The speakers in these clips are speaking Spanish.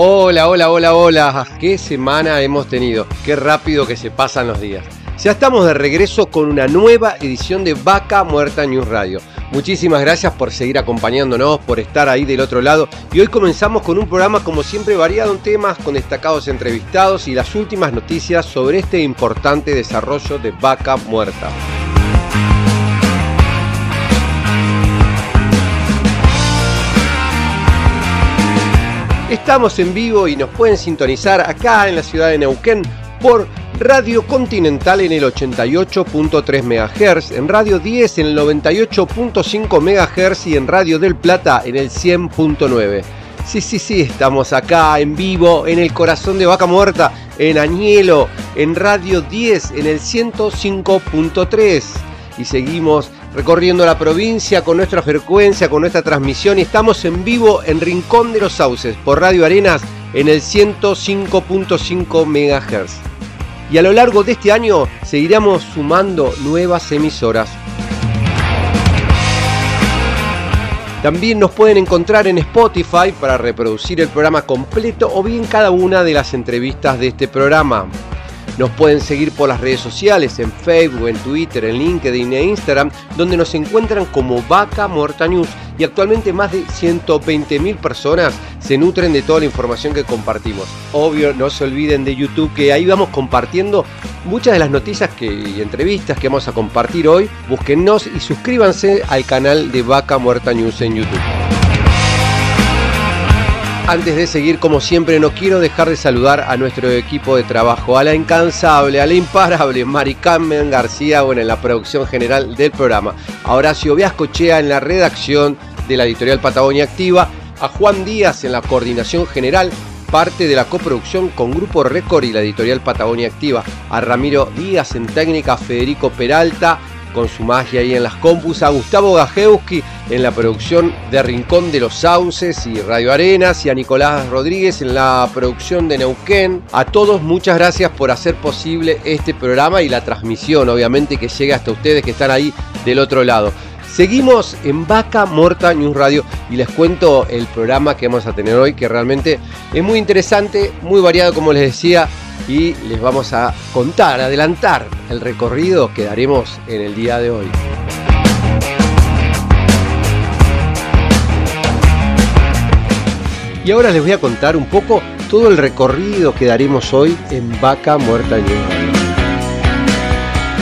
Hola, hola, hola, hola. ¿Qué semana hemos tenido? Qué rápido que se pasan los días. Ya estamos de regreso con una nueva edición de Vaca Muerta News Radio. Muchísimas gracias por seguir acompañándonos, por estar ahí del otro lado. Y hoy comenzamos con un programa como siempre variado en temas, con destacados entrevistados y las últimas noticias sobre este importante desarrollo de Vaca Muerta. Estamos en vivo y nos pueden sintonizar acá en la ciudad de Neuquén por Radio Continental en el 88.3 MHz, en Radio 10 en el 98.5 MHz y en Radio del Plata en el 100.9. Sí, sí, sí, estamos acá en vivo en el corazón de Vaca Muerta, en Añelo, en Radio 10 en el 105.3 y seguimos recorriendo la provincia con nuestra frecuencia, con nuestra transmisión y estamos en vivo en Rincón de los Sauces por Radio Arenas en el 105.5 MHz. Y a lo largo de este año seguiremos sumando nuevas emisoras. También nos pueden encontrar en Spotify para reproducir el programa completo o bien cada una de las entrevistas de este programa. Nos pueden seguir por las redes sociales, en Facebook, en Twitter, en LinkedIn e Instagram, donde nos encuentran como Vaca Muerta News. Y actualmente más de 120.000 personas se nutren de toda la información que compartimos. Obvio, no se olviden de YouTube, que ahí vamos compartiendo muchas de las noticias y entrevistas que vamos a compartir hoy. Búsquennos y suscríbanse al canal de Vaca Muerta News en YouTube. Antes de seguir, como siempre, no quiero dejar de saludar a nuestro equipo de trabajo, a la incansable, a la imparable Mari Carmen García, bueno, en la producción general del programa, a Horacio Viascochea en la redacción de la editorial Patagonia Activa, a Juan Díaz en la coordinación general, parte de la coproducción con Grupo Record y la editorial Patagonia Activa, a Ramiro Díaz en técnica, Federico Peralta con su magia ahí en las compus, a Gustavo Gajewski en la producción de Rincón de los Sauces y Radio Arenas y a Nicolás Rodríguez en la producción de Neuquén. A todos muchas gracias por hacer posible este programa y la transmisión, obviamente, que llegue hasta ustedes que están ahí del otro lado. Seguimos en Vaca Morta News Radio y les cuento el programa que vamos a tener hoy, que realmente es muy interesante, muy variado, como les decía, y les vamos a contar, adelantar el recorrido que daremos en el día de hoy. Y ahora les voy a contar un poco todo el recorrido que daremos hoy en Vaca Muerta News.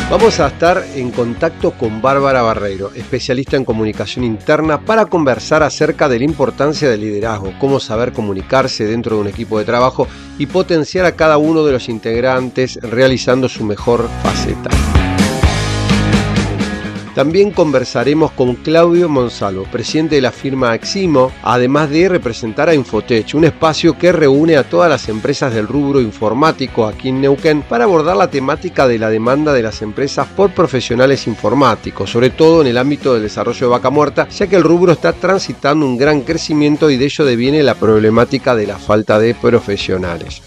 Vamos a estar en contacto con Bárbara Barreiro, especialista en comunicación interna, para conversar acerca de la importancia del liderazgo, cómo saber comunicarse dentro de un equipo de trabajo y potenciar a cada uno de los integrantes realizando su mejor faceta. También conversaremos con Claudio Monsalvo, presidente de la firma Eximo, además de representar a Infotech, un espacio que reúne a todas las empresas del rubro informático aquí en Neuquén para abordar la temática de la demanda de las empresas por profesionales informáticos, sobre todo en el ámbito del desarrollo de vaca muerta, ya que el rubro está transitando un gran crecimiento y de ello deviene la problemática de la falta de profesionales.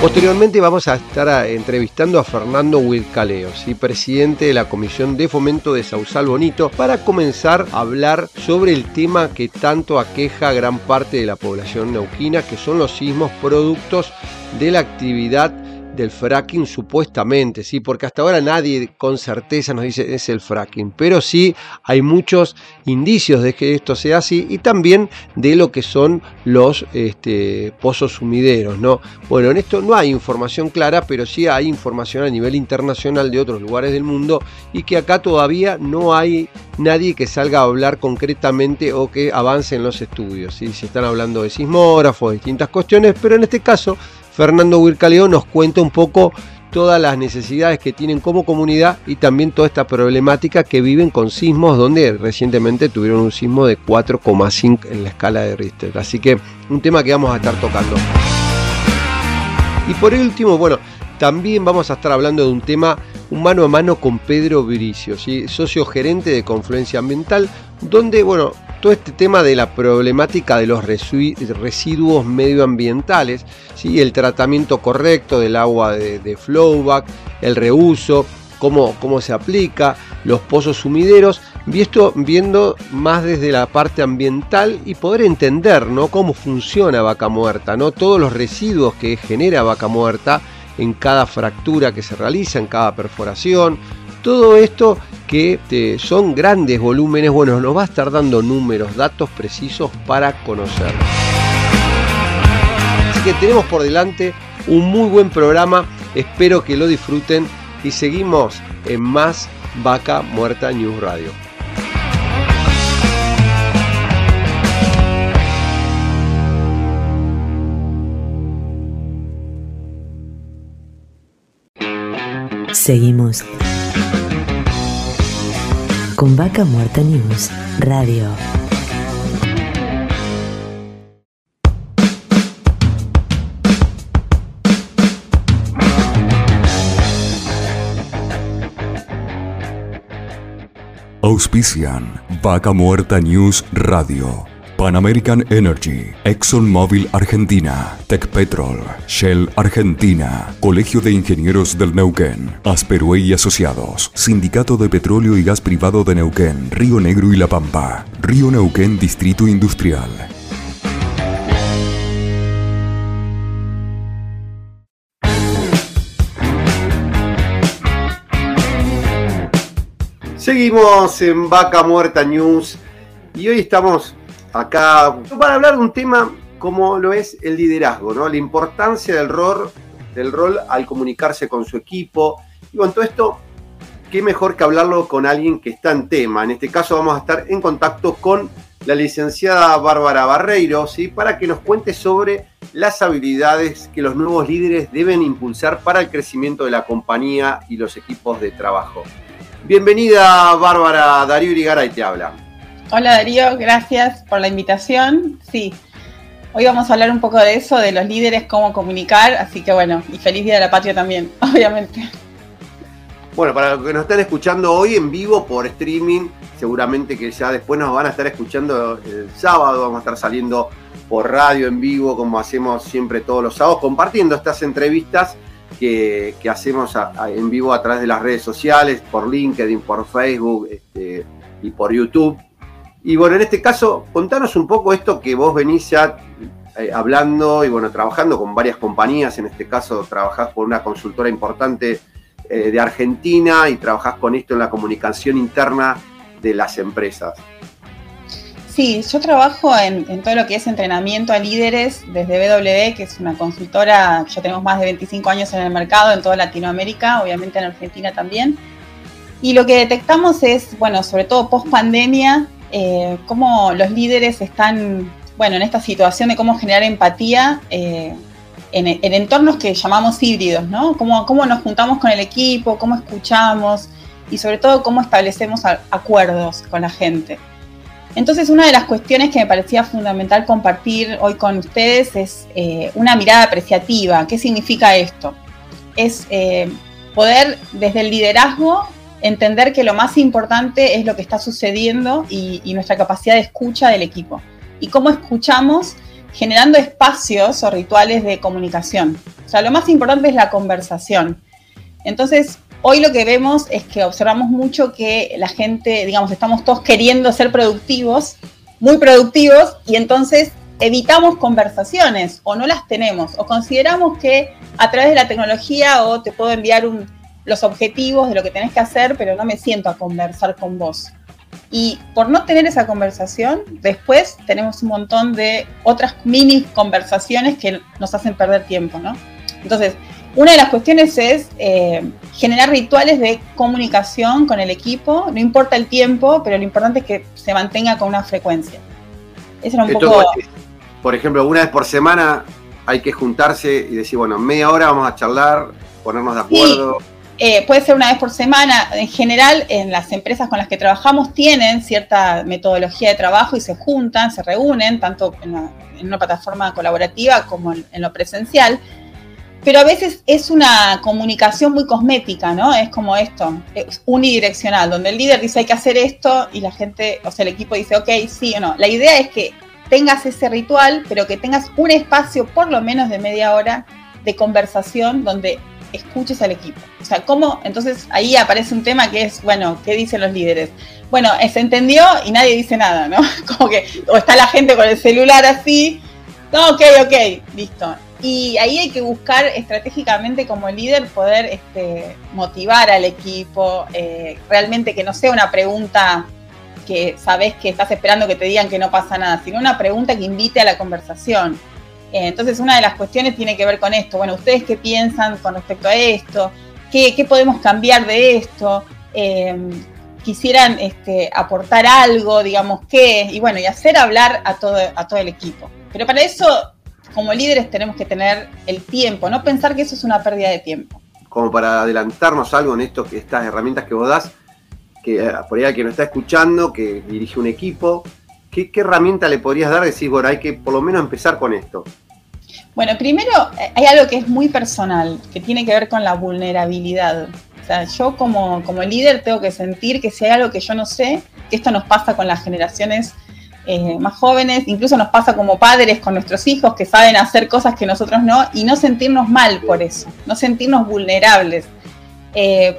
Posteriormente vamos a estar entrevistando a Fernando Huilcaleo, presidente de la Comisión de Fomento de Sausal Bonito, para comenzar a hablar sobre el tema que tanto aqueja a gran parte de la población neuquina, que son los sismos productos de la actividad del fracking supuestamente, sí, porque hasta ahora nadie con certeza nos dice es el fracking, pero sí hay muchos indicios de que esto sea así y también de lo que son los este, pozos sumideros, ¿no? Bueno, en esto no hay información clara, pero sí hay información a nivel internacional de otros lugares del mundo y que acá todavía no hay nadie que salga a hablar concretamente o que avance en los estudios, ¿sí? Se están hablando de sismógrafos, distintas cuestiones, pero en este caso Fernando Huircaleo nos cuenta un poco todas las necesidades que tienen como comunidad y también toda esta problemática que viven con sismos donde recientemente tuvieron un sismo de 4,5 en la escala de Richter. Así que un tema que vamos a estar tocando. Y por último, bueno, también vamos a estar hablando de un tema un mano a mano con Pedro Bricio, socio gerente de Confluencia Ambiental, donde, bueno, todo este tema de la problemática de los residuos medioambientales, ¿sí? el tratamiento correcto del agua de, flowback, el reuso, cómo, cómo, se aplica, los pozos sumideros, y esto viendo más desde la parte ambiental y poder entender ¿no? cómo funciona vaca muerta, ¿no? todos los residuos que genera vaca muerta en cada fractura que se realiza, en cada perforación, todo esto que eh, son grandes volúmenes, bueno, nos va a estar dando números, datos precisos para conocer. Así que tenemos por delante un muy buen programa, espero que lo disfruten y seguimos en más Vaca Muerta News Radio. Seguimos con Vaca Muerta News Radio. Auspician Vaca Muerta News Radio. Pan American Energy, ExxonMobil Argentina, Petrol, Shell Argentina, Colegio de Ingenieros del Neuquén, Asperue y Asociados, Sindicato de Petróleo y Gas Privado de Neuquén, Río Negro y La Pampa, Río Neuquén Distrito Industrial. Seguimos en Vaca Muerta News y hoy estamos acá para hablar de un tema como lo es el liderazgo, ¿no? La importancia del rol, del rol al comunicarse con su equipo. Y con todo esto, qué mejor que hablarlo con alguien que está en tema. En este caso vamos a estar en contacto con la licenciada Bárbara Barreiro, ¿sí? para que nos cuente sobre las habilidades que los nuevos líderes deben impulsar para el crecimiento de la compañía y los equipos de trabajo. Bienvenida Bárbara, Darío Irigaray te habla. Hola Darío, gracias por la invitación. Sí, hoy vamos a hablar un poco de eso, de los líderes, cómo comunicar, así que bueno, y feliz Día de la Patria también, obviamente. Bueno, para los que nos están escuchando hoy en vivo por streaming, seguramente que ya después nos van a estar escuchando el sábado, vamos a estar saliendo por radio en vivo, como hacemos siempre todos los sábados, compartiendo estas entrevistas que, hacemos en vivo a través de las redes sociales, por LinkedIn, por Facebook este, y por YouTube. Y bueno, en este caso, contanos un poco esto que vos venís ya eh, hablando y bueno, trabajando con varias compañías, en este caso trabajás por una consultora importante eh, de Argentina y trabajás con esto en la comunicación interna de las empresas. Sí, yo trabajo en, en, todo lo que es entrenamiento a líderes desde BW, que es una consultora, ya tenemos más de 25 años en el mercado en toda Latinoamérica, obviamente en Argentina también. Y lo que detectamos es, bueno, sobre todo post pandemia, eh, cómo los líderes están, bueno, en esta situación de cómo generar empatía eh, en, entornos que llamamos híbridos, ¿no? Cómo, cómo nos juntamos con el equipo, cómo escuchamos y sobre todo cómo establecemos acuerdos con la gente. Entonces, una de las cuestiones que me parecía fundamental compartir hoy con ustedes es eh, una mirada apreciativa. ¿Qué significa esto? Es poder desde el liderazgo entender que lo más importante es lo que está sucediendo y, nuestra capacidad de escucha del equipo. Y cómo escuchamos generando espacios o rituales de comunicación. O sea, lo más importante es la conversación. Entonces, hoy lo que vemos es que observamos mucho que la gente, digamos, estamos todos queriendo ser productivos, muy productivos, y entonces evitamos conversaciones o no las tenemos, o consideramos que a través de la tecnología o te puedo enviar un, los objetivos de lo que tenés que hacer, pero no me siento a conversar con vos. Y por no tener esa conversación, después tenemos un montón de otras mini conversaciones que nos hacen perder tiempo, ¿no? Entonces, una de las cuestiones es eh, generar rituales de comunicación con el equipo, no importa el tiempo, pero lo importante es que se mantenga con una frecuencia. Eso era un poco... Por ejemplo, una vez por semana hay que juntarse y decir, bueno, media hora vamos a charlar ponernos de acuerdo. Eh, puede ser una vez por semana. En general, en las empresas con las que trabajamos tienen cierta metodología de trabajo y se juntan, se reúnen, tanto en, una plataforma colaborativa como en, lo presencial. Pero a veces es una comunicación muy cosmética, ¿no? Es como esto, es unidireccional, donde el líder dice hay que hacer esto y la gente, o sea, el equipo dice, ok, sí o no. La idea es que tengas ese ritual, pero que tengas un espacio por lo menos de media hora de conversación donde escuches al equipo. O sea, ¿cómo? Entonces ahí aparece un tema que es, bueno, ¿qué dicen los líderes? Bueno, se entendió y nadie dice nada, ¿no? Como que, o está la gente con el celular así, no, ok, ok, listo. Y ahí hay que buscar estratégicamente como líder poder este, motivar al equipo, eh, realmente que no sea una pregunta que sabes que estás esperando que te digan que no pasa nada, sino una pregunta que invite a la conversación. Eh, entonces, una de las cuestiones tiene que ver con esto. Bueno, ¿ustedes qué piensan con respecto a esto? ¿Qué, podemos cambiar de esto? Eh, quisieran este, aportar algo, digamos, qué, y bueno, y hacer hablar a todo, a todo el equipo. Pero para eso, como líderes, tenemos que tener el tiempo, no pensar que eso es una pérdida de tiempo. Como para adelantarnos algo en esto, estas herramientas que vos das, que eh, por ahí alguien nos está escuchando, que dirige un equipo, ¿qué, herramienta le podrías dar? Decís, bueno, hay que por lo menos empezar con esto. Bueno, primero eh, hay algo que es muy personal, que tiene que ver con la vulnerabilidad. O sea, yo como, como líder tengo que sentir que si hay algo que yo no sé, que esto nos pasa con las generaciones eh, más jóvenes, incluso nos pasa como padres con nuestros hijos que saben hacer cosas que nosotros no, y no sentirnos mal por eso, no sentirnos vulnerables. Eh,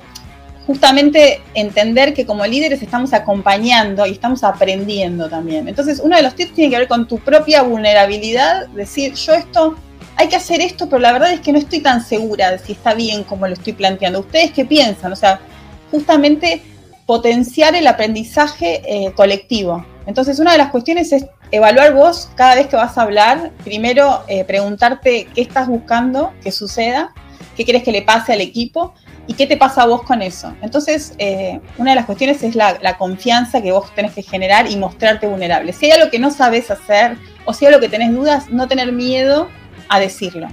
justamente entender que como líderes estamos acompañando y estamos aprendiendo también. Entonces, uno de los tips tiene que ver con tu propia vulnerabilidad, decir, yo esto, hay que hacer esto, pero la verdad es que no estoy tan segura de si está bien como lo estoy planteando. ¿Ustedes qué piensan? O sea, justamente potenciar el aprendizaje eh, colectivo. Entonces, una de las cuestiones es evaluar vos cada vez que vas a hablar, primero eh, preguntarte qué estás buscando que suceda, qué quieres que le pase al equipo ¿Y qué te pasa a vos con eso? Entonces, eh, una de las cuestiones es la, confianza que vos tenés que generar y mostrarte vulnerable. Si hay algo que no sabes hacer o si hay algo que tenés dudas, no tener miedo a decirlo.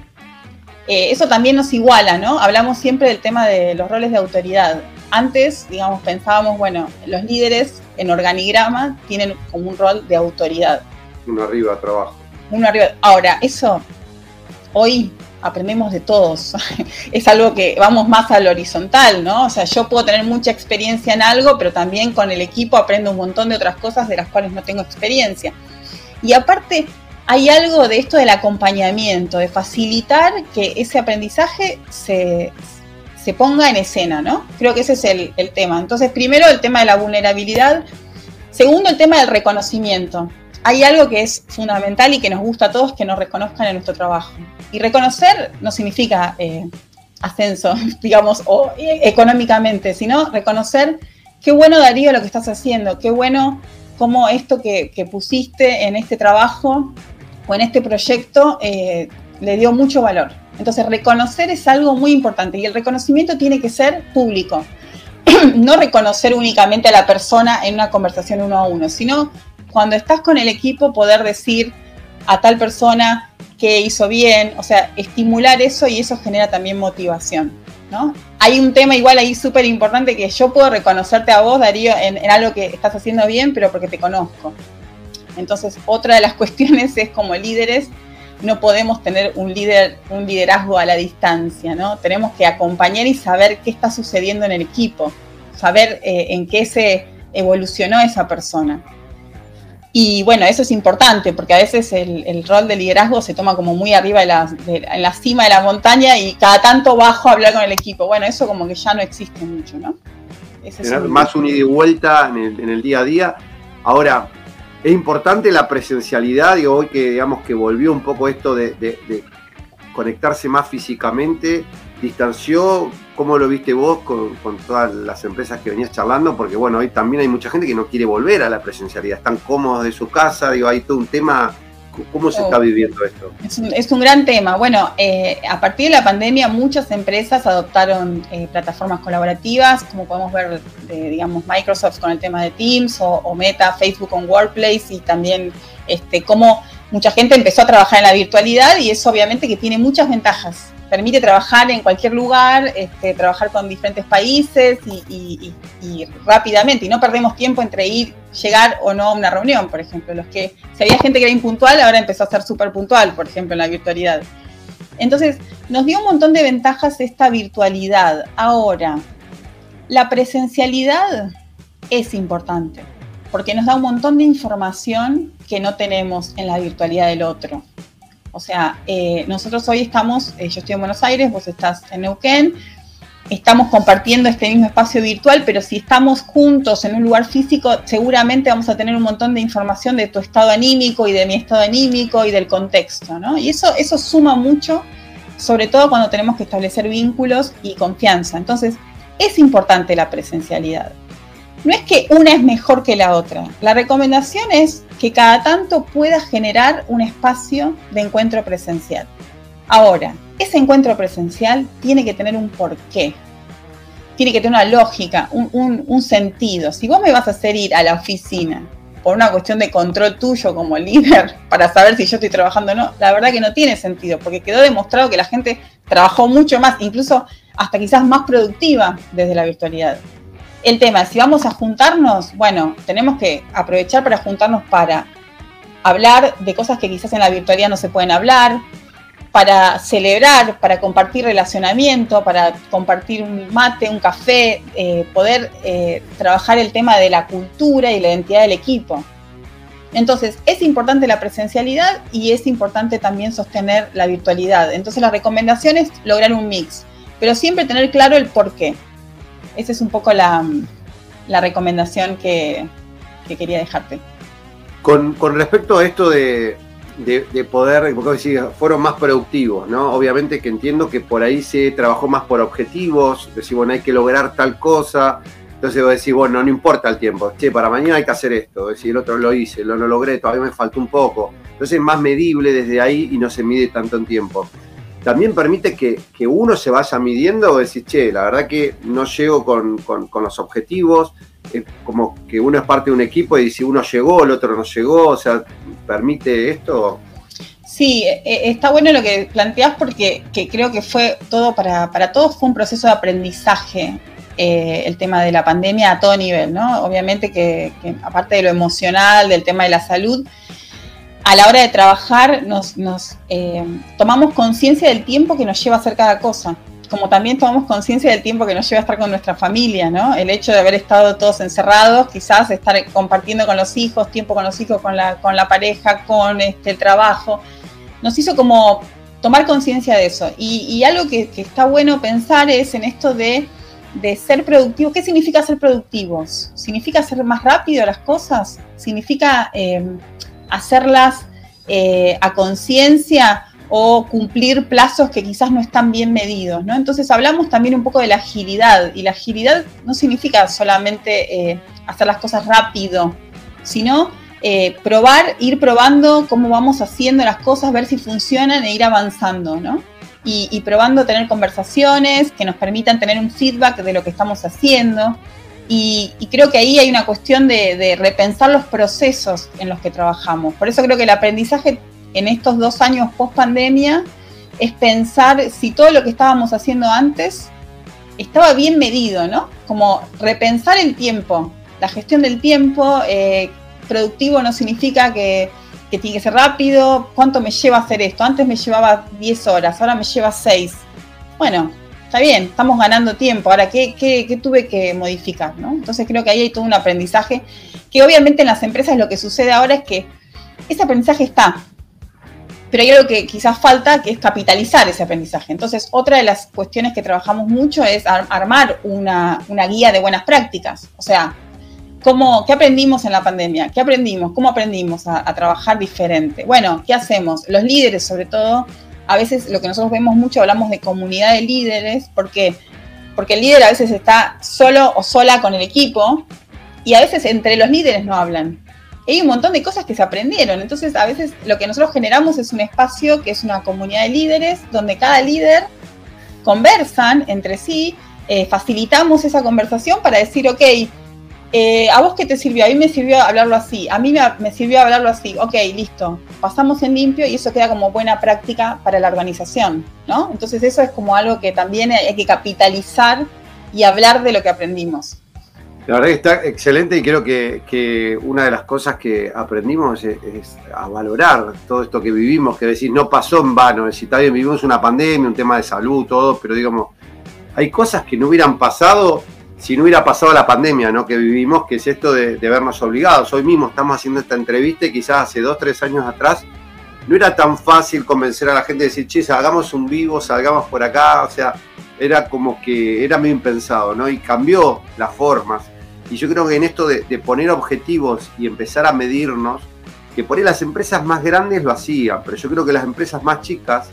Eh, eso también nos iguala, ¿no? Hablamos siempre del tema de los roles de autoridad. Antes, digamos, pensábamos, bueno, los líderes en organigrama tienen como un rol de autoridad. Uno arriba, trabajo. Uno arriba. Ahora, eso hoy aprendemos de todos. es algo que vamos más al horizontal, ¿no? O sea, yo puedo tener mucha experiencia en algo, pero también con el equipo aprendo un montón de otras cosas de las cuales no tengo experiencia. Y aparte, hay algo de esto del acompañamiento, de facilitar que ese aprendizaje se, ponga en escena, ¿no? Creo que ese es el, el tema. Entonces, primero el tema de la vulnerabilidad. Segundo, el tema del reconocimiento hay algo que es fundamental y que nos gusta a todos que nos reconozcan en nuestro trabajo. Y reconocer no significa eh, ascenso, digamos, o eh, económicamente, sino reconocer qué bueno Darío lo que estás haciendo, qué bueno cómo esto que, pusiste en este trabajo o en este proyecto eh, le dio mucho valor. Entonces, reconocer es algo muy importante y el reconocimiento tiene que ser público. no reconocer únicamente a la persona en una conversación uno a uno, sino cuando estás con el equipo poder decir a tal persona que hizo bien, o sea, estimular eso y eso genera también motivación, ¿no? Hay un tema igual ahí súper importante que yo puedo reconocerte a vos, Darío, en, algo que estás haciendo bien, pero porque te conozco. Entonces, otra de las cuestiones es como líderes, no podemos tener un líder, un liderazgo a la distancia, ¿no? Tenemos que acompañar y saber qué está sucediendo en el equipo, saber eh, en qué se evolucionó esa persona. Y bueno, eso es importante porque a veces el, rol de liderazgo se toma como muy arriba de la, en la cima de la montaña y cada tanto bajo a hablar con el equipo. Bueno, eso como que ya no existe mucho, ¿no? Tener más un ida y vuelta en el, día a día. Ahora, es importante la presencialidad y hoy que digamos que volvió un poco esto de, de conectarse más físicamente distanció, ¿cómo lo viste vos con, todas las empresas que venías charlando? Porque bueno, hoy también hay mucha gente que no quiere volver a la presencialidad, están cómodos de su casa, digo, hay todo un tema, ¿cómo se está oh. viviendo esto? Es un, gran tema. Bueno, eh, a partir de la pandemia muchas empresas adoptaron eh, plataformas colaborativas, como podemos ver, de, digamos, Microsoft con el tema de Teams o, Meta, Facebook con Workplace y también este, cómo mucha gente empezó a trabajar en la virtualidad y eso obviamente que tiene muchas ventajas permite trabajar en cualquier lugar, este, trabajar con diferentes países y, rápidamente, y no perdemos tiempo entre ir, llegar o no a una reunión, por ejemplo. Los que, si había gente que era impuntual, ahora empezó a ser súper puntual, por ejemplo, en la virtualidad. Entonces, nos dio un montón de ventajas esta virtualidad. Ahora, la presencialidad es importante, porque nos da un montón de información que no tenemos en la virtualidad del otro. O sea, eh, nosotros hoy estamos, eh, yo estoy en Buenos Aires, vos estás en Neuquén, estamos compartiendo este mismo espacio virtual, pero si estamos juntos en un lugar físico, seguramente vamos a tener un montón de información de tu estado anímico y de mi estado anímico y del contexto, ¿no? Y eso, eso suma mucho, sobre todo cuando tenemos que establecer vínculos y confianza. Entonces, es importante la presencialidad no es que una es mejor que la otra. La recomendación es que cada tanto pueda generar un espacio de encuentro presencial. Ahora, ese encuentro presencial tiene que tener un porqué, tiene que tener una lógica, un, sentido. Si vos me vas a hacer ir a la oficina por una cuestión de control tuyo como líder para saber si yo estoy trabajando o no, la verdad que no tiene sentido, porque quedó demostrado que la gente trabajó mucho más, incluso hasta quizás más productiva desde la virtualidad el tema, si vamos a juntarnos, bueno, tenemos que aprovechar para juntarnos para hablar de cosas que quizás en la virtualidad no se pueden hablar, para celebrar, para compartir relacionamiento, para compartir un mate, un café, eh, poder eh, trabajar el tema de la cultura y la identidad del equipo. Entonces, es importante la presencialidad y es importante también sostener la virtualidad. Entonces, la recomendación es lograr un mix, pero siempre tener claro el por qué. Esa es un poco la, recomendación que, quería dejarte. Con, respecto a esto de, poder, porque fueron más productivos, ¿no? Obviamente que entiendo que por ahí se trabajó más por objetivos, decir, bueno, hay que lograr tal cosa, entonces vos decís, bueno, no importa el tiempo, che, para mañana hay que hacer esto, decir, el otro lo hice, lo, lo logré, todavía me faltó un poco, entonces es más medible desde ahí y no se mide tanto en tiempo también permite que, uno se vaya midiendo o decir, che, la verdad que no llego con, los objetivos, es como que uno es parte de un equipo y si uno llegó, el otro no llegó, o sea, ¿permite esto? Sí, e, e, está bueno lo que planteás porque creo que fue todo para, para todos, fue un proceso de aprendizaje eh, el tema de la pandemia a todo nivel, ¿no? Obviamente que, aparte de lo emocional, del tema de la salud, a la hora de trabajar nos, eh, tomamos conciencia del tiempo que nos lleva a hacer cada cosa, como también tomamos conciencia del tiempo que nos lleva a estar con nuestra familia, ¿no? El hecho de haber estado todos encerrados, quizás estar compartiendo con los hijos, tiempo con los hijos, con la, pareja, con este, el trabajo, nos hizo como tomar conciencia de eso. Y, algo que, está bueno pensar es en esto de, ser productivo. ¿Qué significa ser productivos? ¿Significa hacer más rápido las cosas? ¿Significa... Eh, hacerlas eh, a conciencia o cumplir plazos que quizás no están bien medidos, ¿no? Entonces hablamos también un poco de la agilidad y la agilidad no significa solamente eh, hacer las cosas rápido, sino eh, probar, ir probando cómo vamos haciendo las cosas, ver si funcionan e ir avanzando, ¿no? Y, y probando tener conversaciones que nos permitan tener un feedback de lo que estamos haciendo. Y, creo que ahí hay una cuestión de, repensar los procesos en los que trabajamos. Por eso creo que el aprendizaje en estos dos años post pandemia es pensar si todo lo que estábamos haciendo antes estaba bien medido, ¿no? Como repensar el tiempo, la gestión del tiempo. Eh, productivo no significa que, que tiene que ser rápido. ¿Cuánto me lleva hacer esto? Antes me llevaba 10 horas, ahora me lleva 6. Bueno, está bien, estamos ganando tiempo, ahora, ¿qué, tuve que modificar? ¿no? Entonces creo que ahí hay todo un aprendizaje, que obviamente en las empresas lo que sucede ahora es que ese aprendizaje está, pero hay algo que quizás falta, que es capitalizar ese aprendizaje. Entonces, otra de las cuestiones que trabajamos mucho es armar una, guía de buenas prácticas, o sea, ¿Cómo, ¿Qué aprendimos en la pandemia? ¿Qué aprendimos? ¿Cómo aprendimos a, trabajar diferente? Bueno, ¿qué hacemos? Los líderes, sobre todo, a veces lo que nosotros vemos mucho, hablamos de comunidad de líderes. Porque el líder a veces está solo o sola con el equipo y a veces entre los líderes no hablan. hay un montón de cosas que se aprendieron, entonces a veces lo que nosotros generamos es un espacio que es una comunidad de líderes donde cada líder conversan entre sí, eh, facilitamos esa conversación para decir, ok, eh, ¿a vos qué te sirvió? A mí me sirvió hablarlo así, a mí me, sirvió hablarlo así, ok, listo, pasamos en limpio y eso queda como buena práctica para la organización, ¿no? Entonces eso es como algo que también hay que capitalizar y hablar de lo que aprendimos. La verdad que está excelente y creo que, una de las cosas que aprendimos es, a valorar todo esto que vivimos, que decir, no pasó en vano, es decir, está bien, vivimos una pandemia, un tema de salud, todo, pero digamos, hay cosas que no hubieran pasado si no hubiera pasado la pandemia ¿no? que vivimos, que es esto de, vernos obligados. Hoy mismo estamos haciendo esta entrevista y quizás hace dos, tres años atrás no era tan fácil convencer a la gente de decir, che, hagamos un vivo, salgamos por acá, o sea, era como que era medio impensado, ¿no? Y cambió las formas. Y yo creo que en esto de, de poner objetivos y empezar a medirnos, que por ahí las empresas más grandes lo hacían, pero yo creo que las empresas más chicas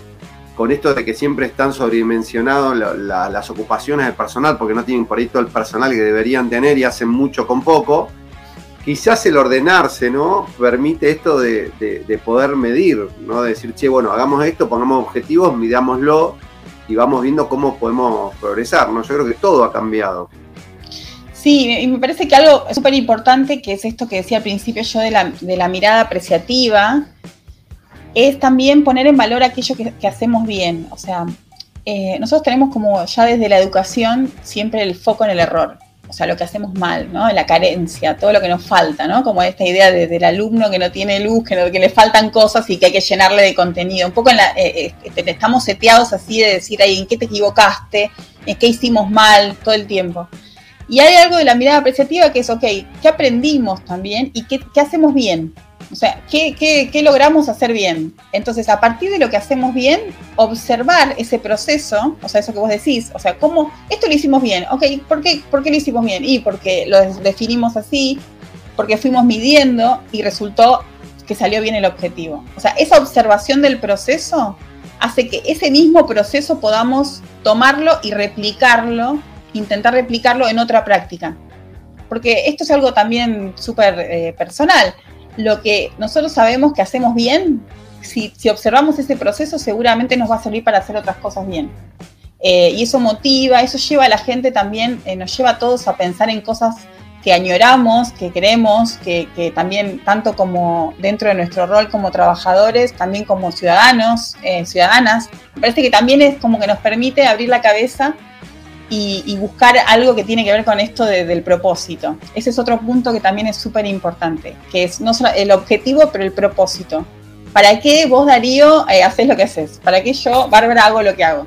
con esto de que siempre están sobredimensionados las ocupaciones del personal, porque no tienen por ahí todo el personal que deberían tener y hacen mucho con poco, quizás el ordenarse, ¿no? Permite esto de, poder medir, ¿no? De decir, che, bueno, hagamos esto, pongamos objetivos, midámoslo y vamos viendo cómo podemos progresar, ¿no? Yo creo que todo ha cambiado. Sí, y me parece que algo súper importante, que es esto que decía al principio yo de de la mirada apreciativa, es también poner en valor aquello que, hacemos bien. O sea, eh, nosotros tenemos como ya desde la educación siempre el foco en el error. O sea, lo que hacemos mal, ¿no? La carencia, todo lo que nos falta, ¿no? Como esta idea del alumno que no tiene luz, que, que, le faltan cosas y que hay que llenarle de contenido. Un poco en la, eh, eh, estamos seteados así de decir, ahí, ¿en qué te equivocaste? ¿En qué hicimos mal? Todo el tiempo. Y hay algo de la mirada apreciativa que es, ok, ¿qué aprendimos también y qué, qué hacemos bien? O sea, ¿qué, logramos hacer bien? Entonces, a partir de lo que hacemos bien, observar ese proceso, o sea, eso que vos decís, o sea, ¿cómo esto lo hicimos bien? Ok, ¿por qué, ¿por qué lo hicimos bien? Y porque lo definimos así, porque fuimos midiendo y resultó que salió bien el objetivo. O sea, esa observación del proceso hace que ese mismo proceso podamos tomarlo y replicarlo, intentar replicarlo en otra práctica. Porque esto es algo también súper eh, personal lo que nosotros sabemos que hacemos bien, si, observamos ese proceso, seguramente nos va a servir para hacer otras cosas bien. Eh, y eso motiva, eso lleva a la gente también, eh, nos lleva a todos a pensar en cosas que añoramos, que queremos, que, que, también tanto como dentro de nuestro rol como trabajadores, también como ciudadanos, eh, ciudadanas, me parece que también es como que nos permite abrir la cabeza y, buscar algo que tiene que ver con esto del propósito. Ese es otro punto que también es súper importante, que es no solo el objetivo, pero el propósito. ¿Para qué vos, Darío, eh, haces lo que haces? ¿Para qué yo, Bárbara, hago lo que hago?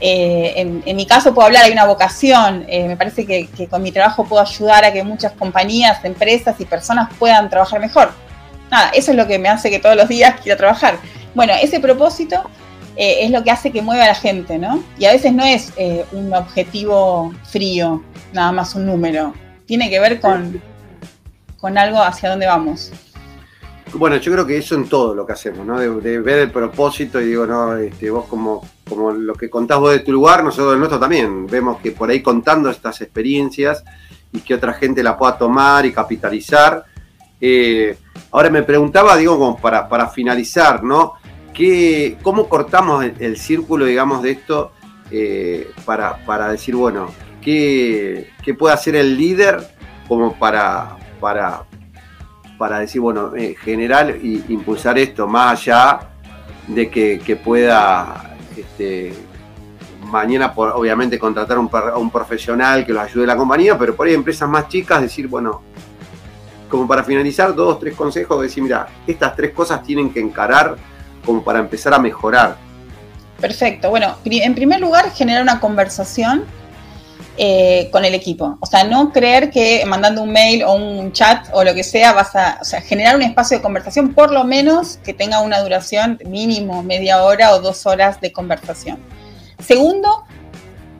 Eh, en, mi caso puedo hablar, hay una vocación, eh, me parece que, que, con mi trabajo puedo ayudar a que muchas compañías, empresas y personas puedan trabajar mejor. Nada, eso es lo que me hace que todos los días quiera trabajar. Bueno, ese propósito eh, es lo que hace que mueva a la gente, ¿no? Y a veces no es eh, un objetivo frío, nada más un número. Tiene que ver con, con algo hacia dónde vamos. Bueno, yo creo que eso en todo lo que hacemos, ¿no? De, ver el propósito y digo, no, este, vos como, como lo que contás vos de tu lugar, nosotros del nuestro también. Vemos que por ahí contando estas experiencias y que otra gente la pueda tomar y capitalizar. Eh, ahora me preguntaba, digo, como para, para finalizar, ¿no? ¿Cómo cortamos el, círculo, digamos, de esto eh, para, decir, bueno, ¿qué, puede hacer el líder como para, para, para decir, bueno, eh, generar impulsar esto más allá de que, pueda este, mañana, obviamente, contratar a un profesional que los ayude la compañía, pero por ahí empresas más chicas decir, bueno, como para finalizar, dos, tres consejos, decir, mira, estas tres cosas tienen que encarar como para empezar a mejorar? Perfecto. Bueno, en primer lugar, generar una conversación eh, con el equipo. O sea, no creer que mandando un mail o un chat o lo que sea vas a, o sea, generar un espacio de conversación, por lo menos que tenga una duración mínimo media hora o dos horas de conversación. Segundo,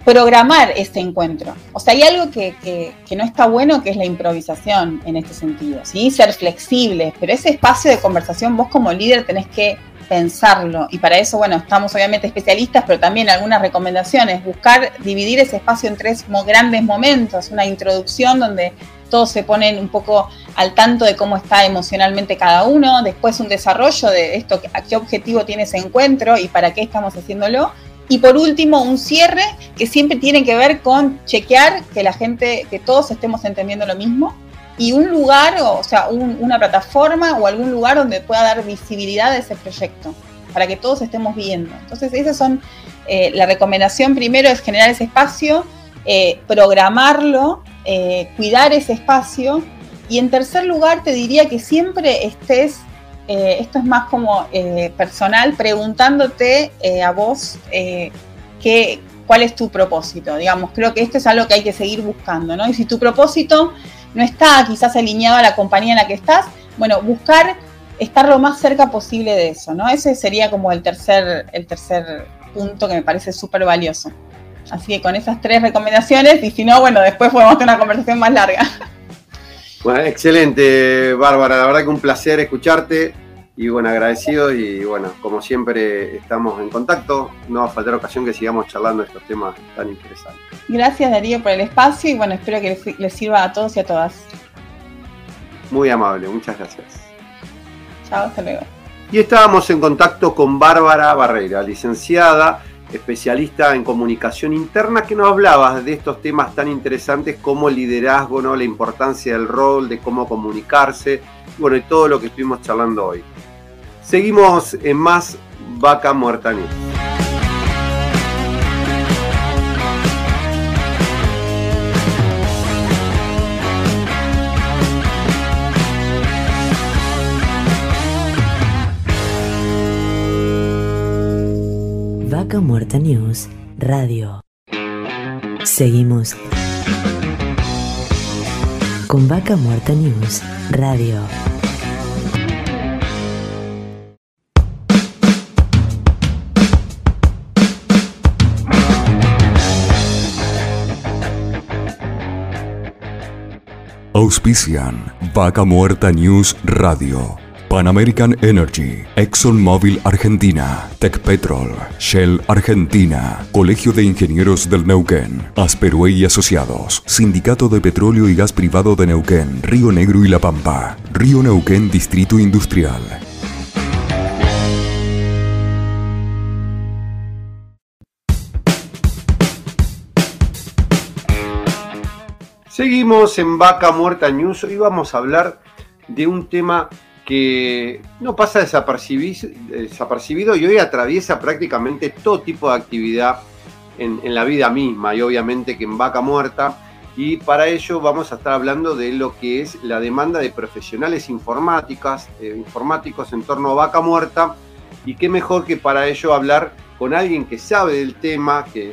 programar este encuentro. O sea, hay algo que, no está bueno, que es la improvisación en este sentido, ¿sí? Ser flexibles, pero ese espacio de conversación vos como líder tenés que pensarlo. Y para eso, bueno, estamos obviamente especialistas, pero también algunas recomendaciones. Buscar dividir ese espacio en tres grandes momentos. Una introducción donde todos se ponen un poco al tanto de cómo está emocionalmente cada uno. Después un desarrollo de esto, a qué objetivo tiene ese encuentro y para qué estamos haciéndolo. Y por último, un cierre que siempre tiene que ver con chequear que la gente, que todos estemos entendiendo lo mismo y un lugar, o sea, una plataforma o algún lugar donde pueda dar visibilidad a ese proyecto, para que todos estemos viendo. Entonces, esas son, eh, la recomendación primero es generar ese espacio, eh, programarlo, eh, cuidar ese espacio, y en tercer lugar te diría que siempre estés, esto es más como personal, preguntándote a vos qué, cuál es tu propósito. Digamos, creo que esto es algo que hay que seguir buscando, ¿no? Y si tu propósito no está quizás alineado a la compañía en la que estás, bueno, buscar estar lo más cerca posible de eso, ¿no? Ese sería como el tercer, el tercer punto que me parece súper valioso. Así que con esas tres recomendaciones, y si no, bueno, después podemos tener una conversación más larga. Bueno, excelente, Bárbara. La verdad que un placer escucharte y bueno, agradecido y bueno, como siempre estamos en contacto. No va a faltar ocasión que sigamos charlando estos temas tan interesantes. Gracias Darío por el espacio y bueno, espero que les, sirva a todos y a todas. Muy amable, muchas gracias. Chao, hasta luego. Y estábamos en contacto con Bárbara Barrera, licenciada, especialista en comunicación interna, que nos hablaba de estos temas tan interesantes como el liderazgo, ¿no? la importancia del rol, de cómo comunicarse, bueno, y todo lo que estuvimos charlando hoy. Seguimos en más Vaca Muerta Vaca Muerta News Radio. Seguimos con Vaca Muerta News Radio. Auspician Vaca Muerta News Radio Pan American Energy, ExxonMobil Argentina, Petrol, Shell Argentina, Colegio de Ingenieros del Neuquén, Asperue y Asociados, Sindicato de Petróleo y Gas Privado de Neuquén, Río Negro y La Pampa, Río Neuquén Distrito Industrial. Seguimos en Vaca Muerta News. Hoy vamos a hablar de un tema que no pasa desapercibido, y hoy atraviesa prácticamente todo tipo de actividad en, la vida misma y obviamente que en vaca muerta. Y para ello vamos a estar hablando de lo que es la demanda de profesionales eh, informáticos en torno a vaca muerta. Y qué mejor que para ello hablar con alguien que sabe del tema, que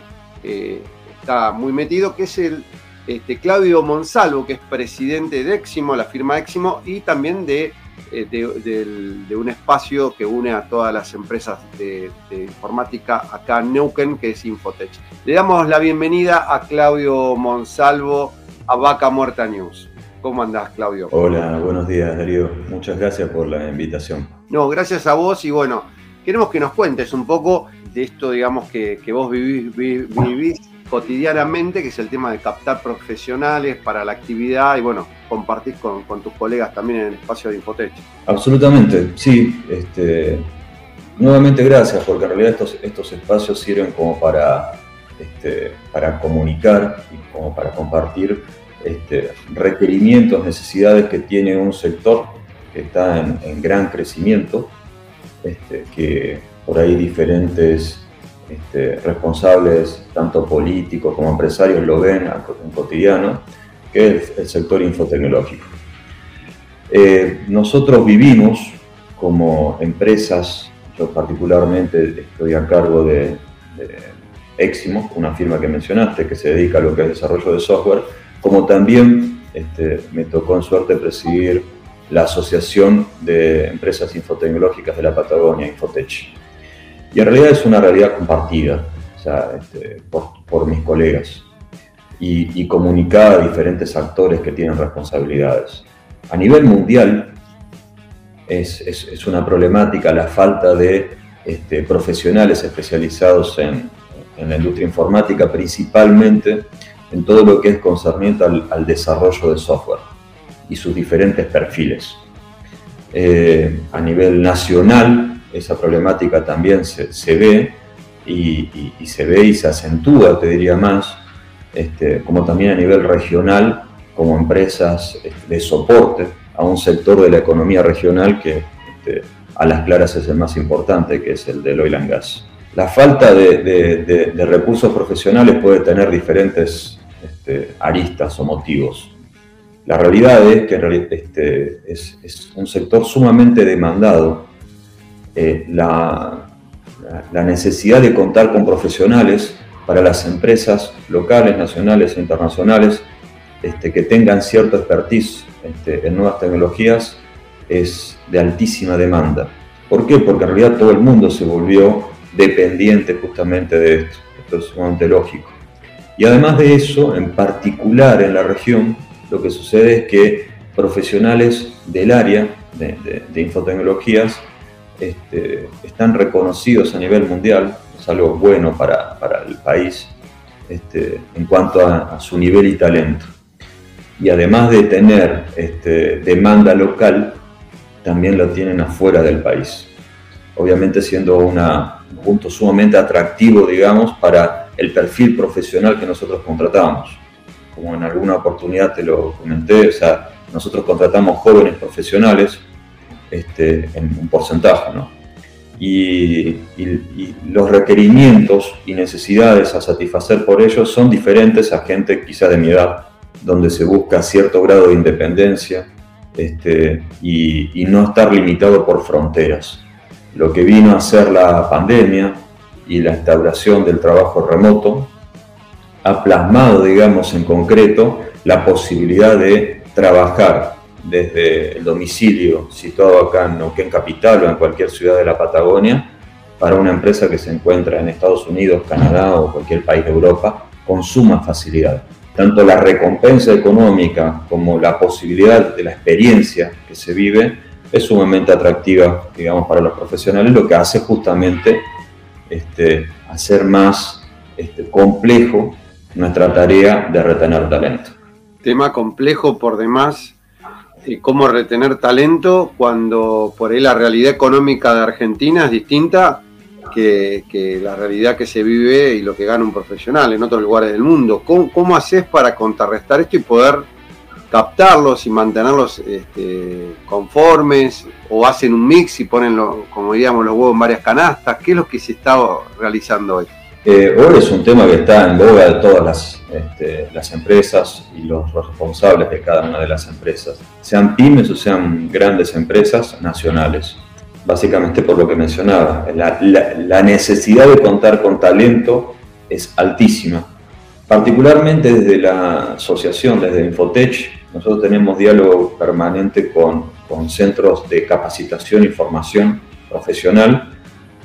está muy metido, que es el este, Claudio Monsalvo, que es presidente de Éximo, la firma Éximo, y también de eh, de, un espacio que une a todas las empresas de, informática acá en Neuquén, que es Infotech. Le damos la bienvenida a Claudio Monsalvo a Vaca Muerta News. ¿Cómo andás, Claudio? Hola, buenos días, Darío. Muchas gracias por la invitación. No, gracias a vos y bueno, queremos que nos cuentes un poco de esto, digamos, que, vos vivís, vivís cotidianamente, que es el tema de captar profesionales para la actividad y bueno, compartís con, tus colegas también en el espacio de Infotech. Absolutamente, sí. Este, nuevamente gracias, porque en realidad estos, espacios sirven como para, este, para comunicar y como para compartir este, requerimientos, necesidades que tiene un sector que está en, gran crecimiento, que por ahí diferentes responsables, tanto políticos como empresarios, lo ven en cotidiano, es el sector infotecnológico. Eh, nosotros vivimos como empresas, yo particularmente estoy a cargo de, de Eximo, una firma que mencionaste, que se dedica a lo que es desarrollo de software, como también este, me tocó en suerte presidir la Asociación de Empresas Infotecnológicas de la Patagonia, Infotech. Y en realidad es una realidad compartida este, por, mis colegas y, comunicada a diferentes actores que tienen responsabilidades. A nivel mundial es, una problemática la falta de este, profesionales especializados en, la industria informática, principalmente en todo lo que es concerniente al, desarrollo de software y sus diferentes perfiles. Eh, a nivel nacional, esa problemática también se, ve y, se ve y se acentúa, te diría más, este, como también a nivel regional como empresas de soporte a un sector de la economía regional que este, a las claras es el más importante, que es el del oil and gas. La falta de, recursos profesionales puede tener diferentes este, aristas o motivos. La realidad es que este, es, un sector sumamente demandado. Eh, la, necesidad de contar con profesionales para las empresas locales, nacionales e internacionales este, que tengan cierto expertise este, en nuevas tecnologías es de altísima demanda. ¿Por qué? Porque en realidad todo el mundo se volvió dependiente justamente de esto. Esto es sumamente lógico. Y además de eso, en particular en la región, lo que sucede es que profesionales del área de, infotecnologías este, están reconocidos a nivel mundial, algo bueno para, el país este, en cuanto a, su nivel y talento. Y además de tener este, demanda local, también lo tienen afuera del país. Obviamente siendo un punto sumamente atractivo, digamos, para el perfil profesional que nosotros contratamos como en alguna oportunidad te lo comenté, o sea, nosotros contratamos jóvenes profesionales este, en un porcentaje, ¿no? Y, los requerimientos y necesidades a satisfacer por ellos son diferentes a gente quizá de mi edad, donde se busca cierto grado de independencia este, y, y no estar limitado por fronteras. Lo que vino a ser la pandemia y la instauración del trabajo remoto ha plasmado, digamos, en concreto la posibilidad de trabajar desde el domicilio situado acá en Neuquén Capital o en cualquier ciudad de la Patagonia para una empresa que se encuentra en Estados Unidos, Canadá o cualquier país de Europa con suma facilidad. Tanto la recompensa económica como la posibilidad de la experiencia que se vive es sumamente atractiva, digamos, para los profesionales, lo que hace justamente este, hacer más este, complejo nuestra tarea de retener talento. Tema complejo por demás, cómo retener talento cuando por ahí la realidad económica de Argentina es distinta que, la realidad que se vive y lo que gana un profesional en otros lugares del mundo. ¿Cómo, haces para contrarrestar esto y poder captarlos y mantenerlos este, conformes o hacen un mix y ponen, como diríamos, los huevos en varias canastas? ¿Qué es lo que se está realizando hoy? Eh, hoy es un tema que está en boga de todas las, este, las empresas y los responsables de cada una de las empresas, sean pymes o sean grandes empresas nacionales. Básicamente por lo que mencionaba, la, la necesidad de contar con talento es altísima. Particularmente desde la asociación, desde Infotech, nosotros tenemos diálogo permanente con, con centros de capacitación y formación profesional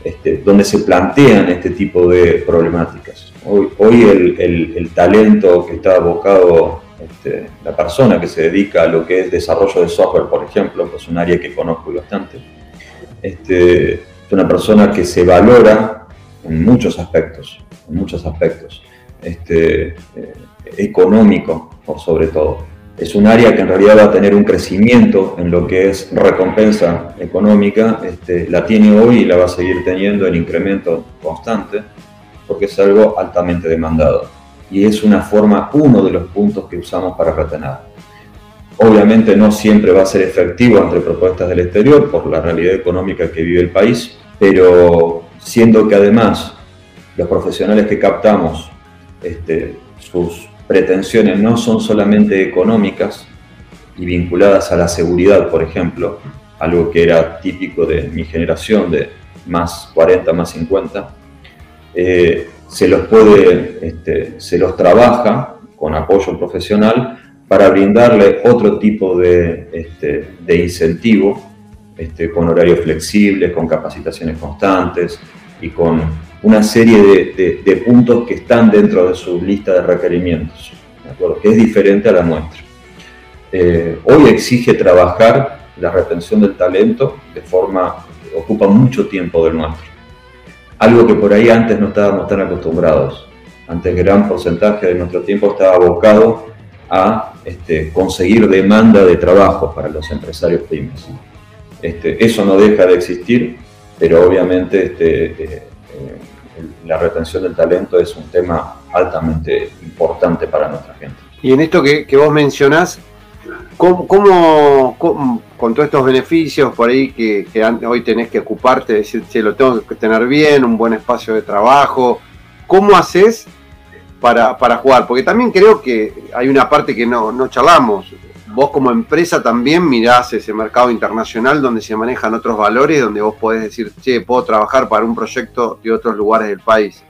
este, donde se plantean este tipo de problemáticas. Hoy, el, talento que está abocado, este, la persona que se dedica a lo que es desarrollo de software, por ejemplo, que es un área que conozco bastante, este, es una persona que se valora en muchos aspectos, en muchos aspectos, este, eh, económico por sobre todo es un área que en realidad va a tener un crecimiento en lo que es recompensa económica, este, la tiene hoy y la va a seguir teniendo en incremento constante, porque es algo altamente demandado. Y es una forma, uno de los puntos que usamos para retener. Obviamente no siempre va a ser efectivo entre propuestas del exterior por la realidad económica que vive el país, pero siendo que además los profesionales que captamos, este, sus pretensiones no son solamente económicas y vinculadas a la seguridad, por ejemplo, algo que era típico de mi generación de más 40, más 50, eh, se los puede, este, se los trabaja con apoyo profesional para brindarle otro tipo de, este, de incentivo, este, con horarios flexibles, con capacitaciones constantes y con una serie de, puntos que están dentro de su lista de requerimientos, que es diferente a la nuestra. Eh, hoy exige trabajar la retención del talento de forma ocupa mucho tiempo del nuestro. Algo que por ahí antes no estábamos tan acostumbrados. Antes gran porcentaje de nuestro tiempo estaba abocado a este, conseguir demanda de trabajo para los empresarios pymes. Este, eso no deja de existir, pero obviamente este, eh, la retención del talento es un tema altamente importante para nuestra gente. Y en esto que, vos mencionás, ¿cómo, con todos estos beneficios por ahí que, hoy tenés que ocuparte, decir, che, lo tengo que tener bien, un buen espacio de trabajo, ¿cómo haces para, jugar? Porque también creo que hay una parte que no, no charlamos. Vos como empresa también mirás ese mercado internacional donde se manejan otros valores, donde vos podés decir, che, puedo trabajar para un proyecto de otros lugares del país.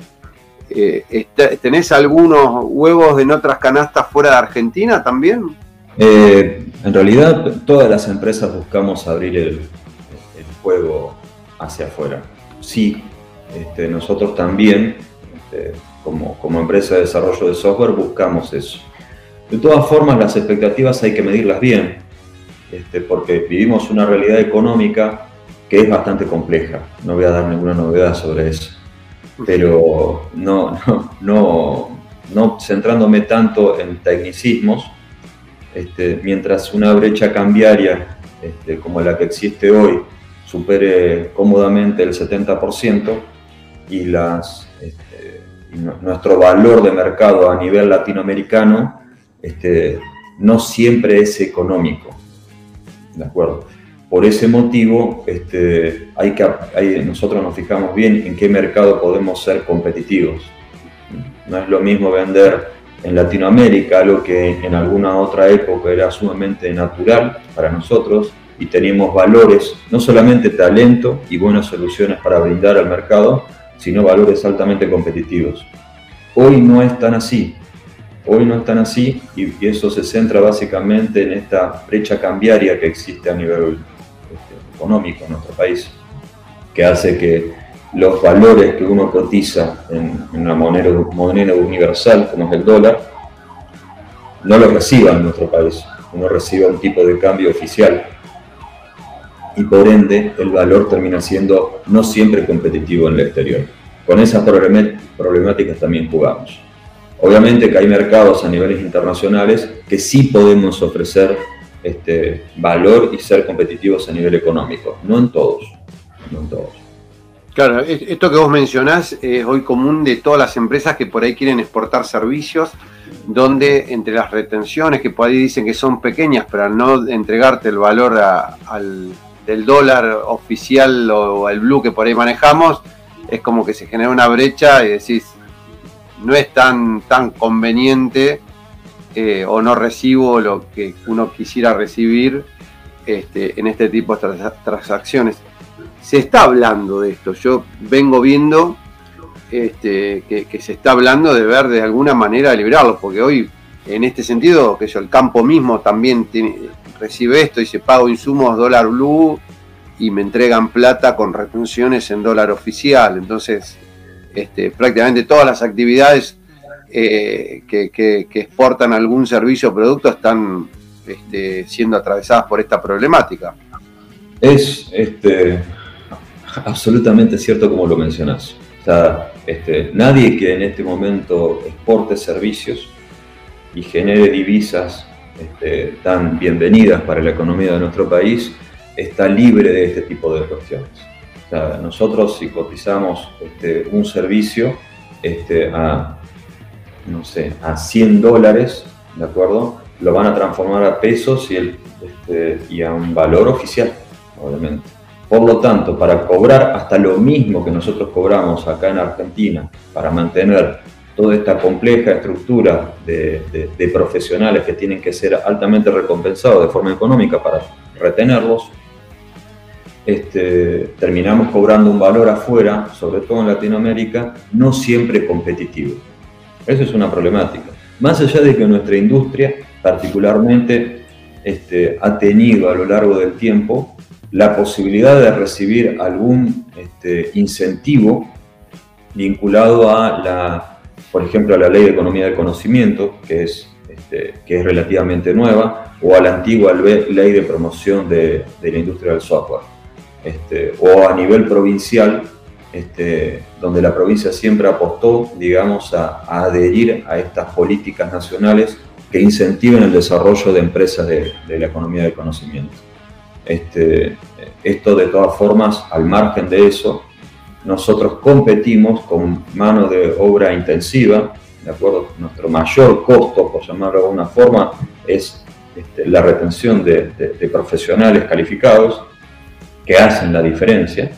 Eh, ¿tenés algunos huevos en otras canastas fuera de Argentina también? Eh, en realidad, todas las empresas buscamos abrir el, juego hacia afuera. Sí, este, nosotros también, este, como, como empresa de desarrollo de software, buscamos eso. De todas formas, las expectativas hay que medirlas bien, este, porque vivimos una realidad económica que es bastante compleja. No voy a dar ninguna novedad sobre eso pero no, no, no, centrándome tanto en tecnicismos, este, mientras una brecha cambiaria este, como la que existe hoy supere cómodamente el 70% y, nuestro valor de mercado a nivel latinoamericano este, no siempre es económico. ¿De acuerdo? Por ese motivo, este, hay que, nosotros nos fijamos bien en qué mercado podemos ser competitivos. No es lo mismo vender en Latinoamérica, algo que en alguna otra época era sumamente natural para nosotros y teníamos valores, no solamente talento y buenas soluciones para brindar al mercado, sino valores altamente competitivos. Hoy no es tan así. Hoy no es tan así y eso se centra básicamente en esta brecha cambiaria que existe a nivel económico en nuestro país, que hace que los valores que uno cotiza en, una moneda, moneda universal como es el dólar, no lo reciba en nuestro país, uno reciba un tipo de cambio oficial y por ende el valor termina siendo no siempre competitivo en el exterior. Con esas problemáticas también jugamos. Obviamente que hay mercados a niveles internacionales que sí podemos ofrecer este, valor y ser competitivos a nivel económico. No en todos, no en todos. Claro, esto que vos mencionás es hoy común de todas las empresas que por ahí quieren exportar servicios, donde entre las retenciones que por ahí dicen que son pequeñas, pero al no entregarte el valor al, del dólar oficial o el blue que por ahí manejamos, es como que se genera una brecha y decís, no es tan, tan conveniente eh, o no recibo lo que uno quisiera recibir este, en este tipo de transacciones. Se está hablando de esto, yo vengo viendo este, que, se está hablando de ver de alguna manera liberarlo, porque hoy en este sentido, que yo, el campo mismo también recibe esto y se pago insumos dólar blue y me entregan plata con retenciones en dólar oficial. Entonces, este, prácticamente todas las actividades eh, que, exportan algún servicio o producto están este, siendo atravesadas por esta problemática. Es este, absolutamente cierto como lo mencionas. este, nadie que en este momento exporte servicios y genere divisas este, tan bienvenidas para la economía de nuestro país está libre de este tipo de cuestiones. Nosotros si cotizamos este, un servicio este, a no sé, a 100 dólares, ¿de acuerdo? Lo van a transformar a pesos y, el, este, y a un valor oficial, obviamente. Por lo tanto, para cobrar hasta lo mismo que nosotros cobramos acá en Argentina, para mantener toda esta compleja estructura de, de, profesionales que tienen que ser altamente recompensados de forma económica para retenerlos, este, terminamos cobrando un valor afuera, sobre todo en Latinoamérica, no siempre competitivo. Eso es una problemática. Más allá de que nuestra industria particularmente este, ha tenido a lo largo del tiempo la posibilidad de recibir algún este, incentivo vinculado a la, por ejemplo, a la ley de economía del conocimiento, que es, que es relativamente nueva, o a la antigua ley de promoción de, la industria del software, o a nivel provincial este, donde la provincia siempre apostó, digamos, a, adherir a estas políticas nacionales que incentiven el desarrollo de empresas de, la economía del conocimiento. Este, esto de todas formas, al margen de eso, nosotros competimos con mano de obra intensiva ¿de acuerdo? Nuestro mayor costo, por llamarlo de alguna forma, es este, la retención de, profesionales calificados que hacen la diferencia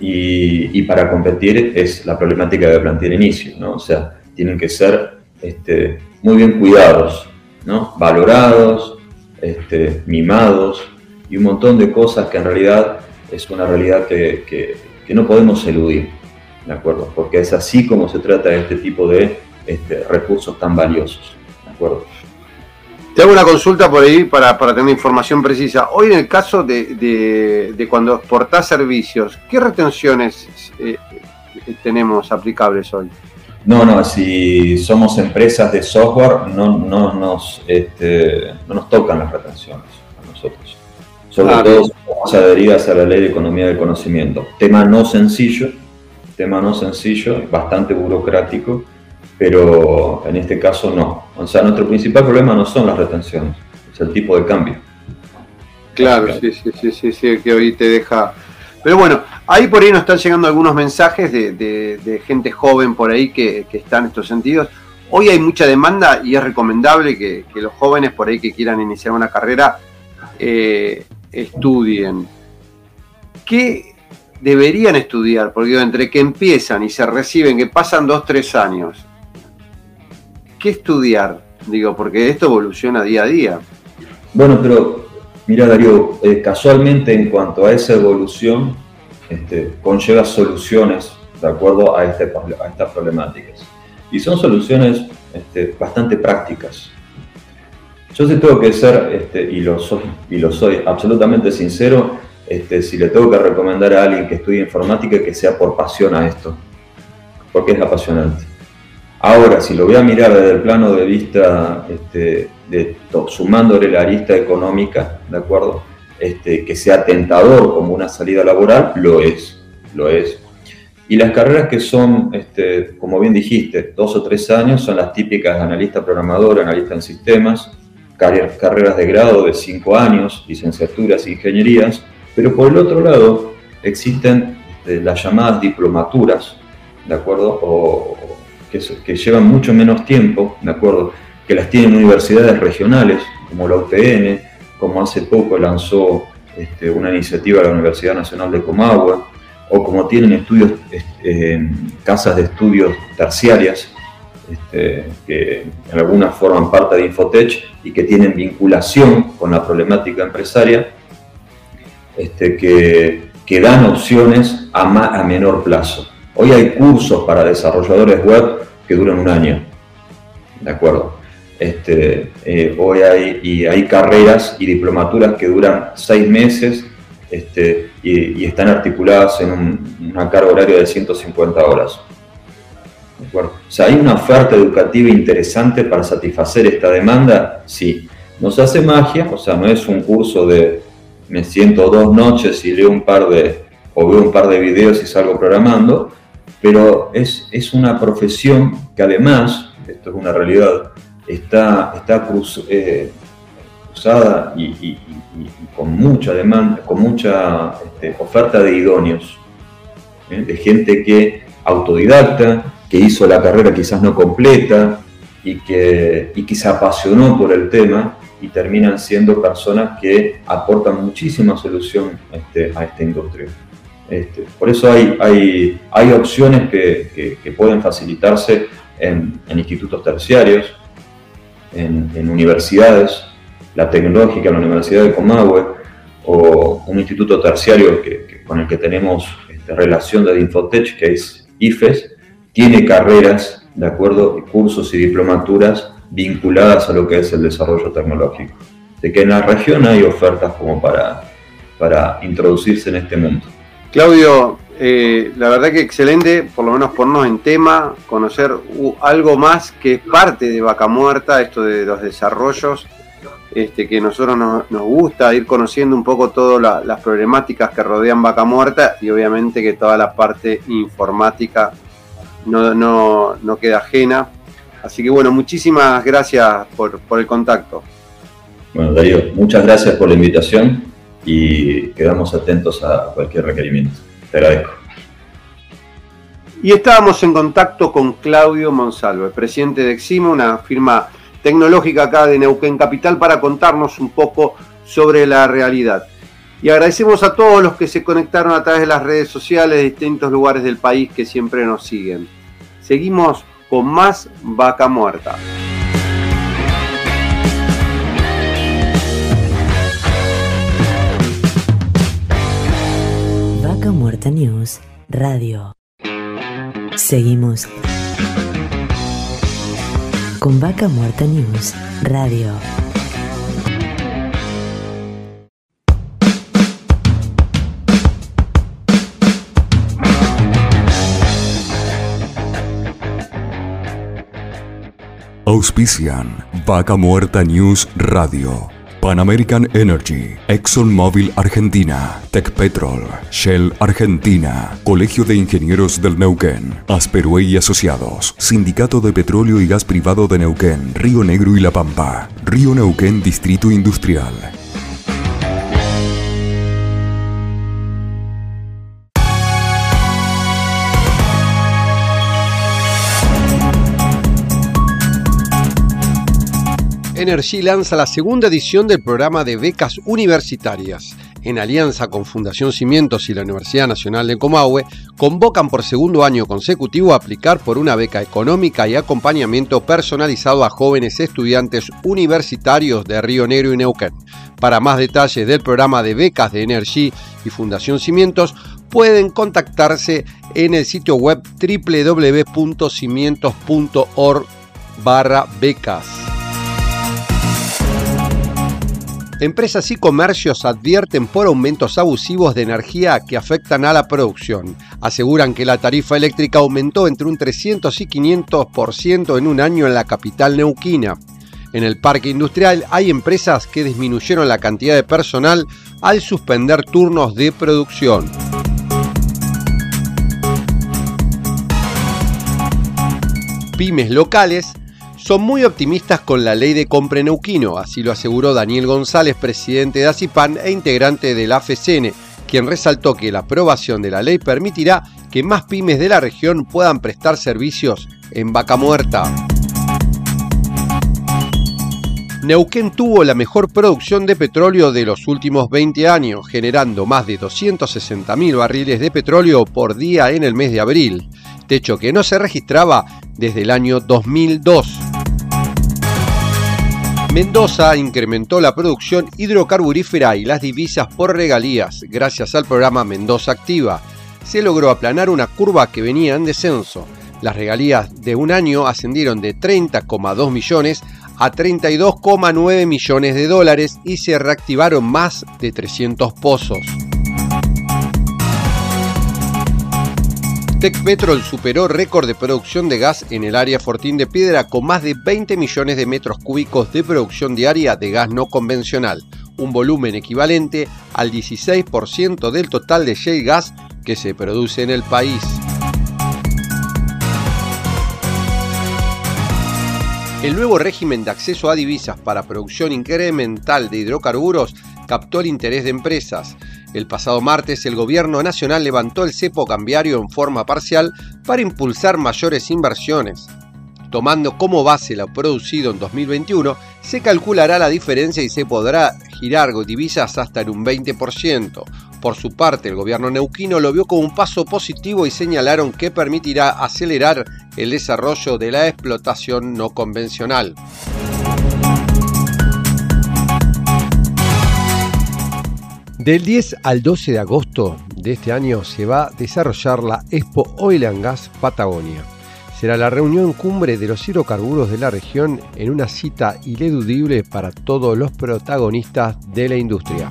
y, para competir es la problemática de plantear inicio, ¿no? O sea, tienen que ser este, muy bien cuidados, ¿no? Valorados, este, mimados y un montón de cosas que en realidad es una realidad que, no podemos eludir, ¿de acuerdo? Porque es así como se trata este tipo de este, recursos tan valiosos, ¿de acuerdo? Te hago una consulta por ahí para, tener información precisa. Hoy en el caso de, cuando exportás servicios, ¿qué retenciones eh, tenemos aplicables hoy? No, no, si somos empresas de software, no, no, nos, este, no nos tocan las retenciones a nosotros. Sobre ah, todo somos adheridas a la ley de economía del conocimiento. Tema no sencillo, tema no sencillo, bastante burocrático, pero en este caso no. O sea, nuestro principal problema no son las retenciones, es el tipo de cambio. Claro, sí, sí, sí, sí, sí, que hoy te deja... Pero bueno, ahí por ahí nos están llegando algunos mensajes de, gente joven por ahí que, que, está en estos sentidos. Hoy hay mucha demanda y es recomendable que, los jóvenes por ahí que quieran iniciar una carrera eh, estudien. ¿Qué deberían estudiar? Porque entre que empiezan y se reciben, que pasan dos, tres años, ¿qué estudiar? Digo, porque esto evoluciona día a día. Bueno, pero mira Darío, eh, casualmente en cuanto a esa evolución, este, conlleva soluciones de acuerdo a, este, estas problemáticas. Y son soluciones este, bastante prácticas. Yo sí tengo que ser, este, y, lo soy, y lo soy absolutamente sincero, este, si le tengo que recomendar a alguien que estudie informática, que sea por pasión a esto, porque es apasionante. Ahora, si lo voy a mirar desde el plano de vista, este, sumándole la arista económica, ¿de acuerdo? Este, que sea tentador como una salida laboral, lo es, lo es. Y las carreras que son, este, como bien dijiste, dos o tres años, son las típicas analista programador, analista en sistemas, carreras de grado de cinco años, licenciaturas ingenierías, pero por el otro lado existen este, las llamadas diplomaturas, ¿de acuerdo? O, que, llevan mucho menos tiempo, ¿de acuerdo? Que las tienen universidades regionales, como la UPN, como hace poco lanzó este, una iniciativa la Universidad Nacional de Comagua, o como tienen estudios, este, casas de estudios terciarias, este, que en algunas forman parte de Infotech y que tienen vinculación con la problemática empresaria, que, dan opciones a menor plazo. Hoy hay cursos para desarrolladores web que duran un año, ¿de acuerdo? Este, eh, hoy hay, y hay carreras y diplomaturas que duran seis meses este, y, están articuladas en una carga horaria de 150 horas. ¿De acuerdo? O sea, ¿hay una oferta educativa interesante para satisfacer esta demanda? Sí. Nos hace magia, o sea, no es un curso de me siento dos noches y leo un par de, o veo un par de videos y salgo programando, pero es, es una profesión que además, esto es una realidad, está, está eh, cruzada y, con mucha demanda, con mucha este, oferta de idóneos, ¿eh? de gente que autodidacta, que hizo la carrera quizás no completa y que, y que se apasionó por el tema y terminan siendo personas que aportan muchísima solución este, a esta industria. Este, por eso hay, hay, hay opciones que, que, pueden facilitarse en, institutos terciarios, en, en, universidades, la tecnológica, la Universidad de Comahue, o un instituto terciario que, con el que tenemos este, relación de Infotech, que es IFES, tiene carreras, de acuerdo, cursos y diplomaturas vinculadas a lo que es el desarrollo tecnológico. De que en la región hay ofertas como para, para introducirse en este mundo. Claudio, eh, la verdad que excelente, por lo menos ponernos en tema, conocer algo más que es parte de Vaca Muerta, esto de los desarrollos, este, que nosotros nos, gusta ir conociendo un poco todas las problemáticas que rodean Vaca Muerta y obviamente que toda la parte informática no, no, queda ajena. Así que bueno, muchísimas gracias por, por el contacto. Bueno, Darío, muchas gracias por la invitación y quedamos atentos a cualquier requerimiento. Te agradezco. Y estábamos en contacto con Claudio Monsalve, presidente de Eximo, una firma tecnológica acá de Neuquén Capital, para contarnos un poco sobre la realidad. Y agradecemos a todos los que se conectaron a través de las redes sociales de distintos lugares del país que siempre nos siguen. Seguimos con más Vaca Muerta. Vaca Muerta News Radio. Seguimos con Vaca Muerta News Radio. Auspician Vaca Muerta News Radio. Pan American Energy, ExxonMobil Argentina, Petrol, Shell Argentina, Colegio de Ingenieros del Neuquén, Asperue y Asociados, Sindicato de Petróleo y Gas Privado de Neuquén, Río Negro y La Pampa, Río Neuquén Distrito Industrial. Energy lanza la segunda edición del programa de becas universitarias. En alianza con Fundación Cimientos y la Universidad Nacional de Comahue, convocan por segundo año consecutivo a aplicar por una beca económica y acompañamiento personalizado a jóvenes estudiantes universitarios de Río Negro y Neuquén. Para más detalles del programa de becas de Energy y Fundación Cimientos, pueden contactarse en el sitio web www.cimientos.org barra becas. Empresas y comercios advierten por aumentos abusivos de energía que afectan a la producción. Aseguran que la tarifa eléctrica aumentó entre un 300 y 500% en un año en la capital neuquina. En el parque industrial hay empresas que disminuyeron la cantidad de personal al suspender turnos de producción. Pymes locales son muy optimistas con la ley de compra neuquino, así lo aseguró Daniel González, presidente de ACIPAN e integrante del AFCN, quien resaltó que la aprobación de la ley permitirá que más pymes de la región puedan prestar servicios en vaca muerta. Neuquén tuvo la mejor producción de petróleo de los últimos 20 años, generando más de 260.000 barriles de petróleo por día en el mes de abril, techo que no se registraba desde el año 2002. Mendoza incrementó la producción hidrocarburífera y las divisas por regalías gracias al programa Mendoza Activa. Se logró aplanar una curva que venía en descenso. Las regalías de un año ascendieron de 30,2 millones a 32,9 millones de dólares y se reactivaron más de 300 pozos. Tecpetrol superó récord de producción de gas en el área Fortín de Piedra con más de 20 millones de metros cúbicos de producción diaria de gas no convencional, un volumen equivalente al 16% del total de shale gas que se produce en el país. El nuevo régimen de acceso a divisas para producción incremental de hidrocarburos captó el interés de empresas. El pasado martes el gobierno nacional levantó el cepo cambiario en forma parcial para impulsar mayores inversiones. Tomando como base lo producido en 2021, se calculará la diferencia y se podrá girar divisas hasta en un 20%. Por su parte, el gobierno neuquino lo vio como un paso positivo y señalaron que permitirá acelerar el desarrollo de la explotación no convencional. Del 10 al 12 de agosto de este año se va a desarrollar la Expo Oil and Gas Patagonia. Será la reunión cumbre de los hidrocarburos de la región en una cita ineludible para todos los protagonistas de la industria.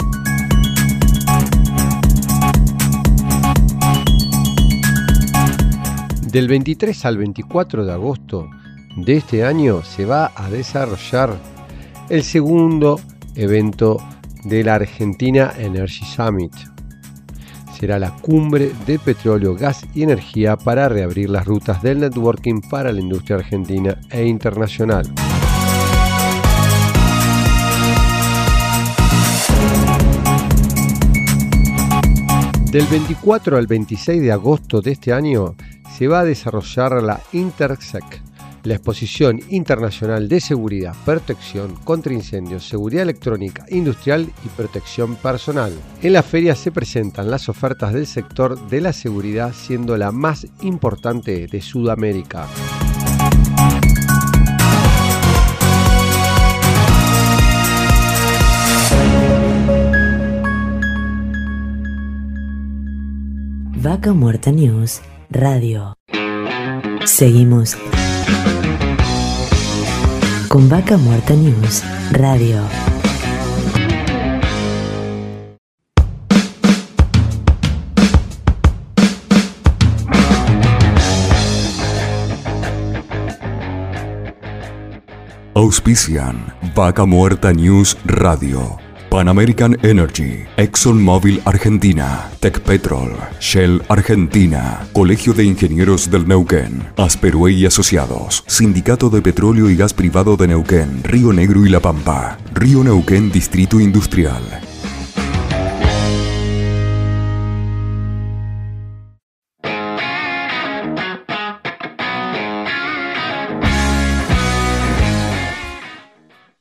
Del 23 al 24 de agosto de este año se va a desarrollar el segundo evento de la Argentina Energy Summit. Será la cumbre de petróleo, gas y energía para reabrir las rutas del networking para la industria argentina e internacional. Del 24 al 26 de agosto de este año se va a desarrollar la Intersec, la Exposición Internacional de Seguridad, Protección contra Incendios, Seguridad Electrónica, Industrial y Protección Personal. En la feria se presentan las ofertas del sector de la seguridad, siendo la más importante de Sudamérica. Vaca Muerta News Radio. Seguimos con Vaca Muerta News Radio. Auspician Vaca Muerta News Radio. Pan American Energy, ExxonMobil Argentina, Petrol, Shell Argentina, Colegio de Ingenieros del Neuquén, Asperue y Asociados, Sindicato de Petróleo y Gas Privado de Neuquén, Río Negro y La Pampa, Río Neuquén Distrito Industrial.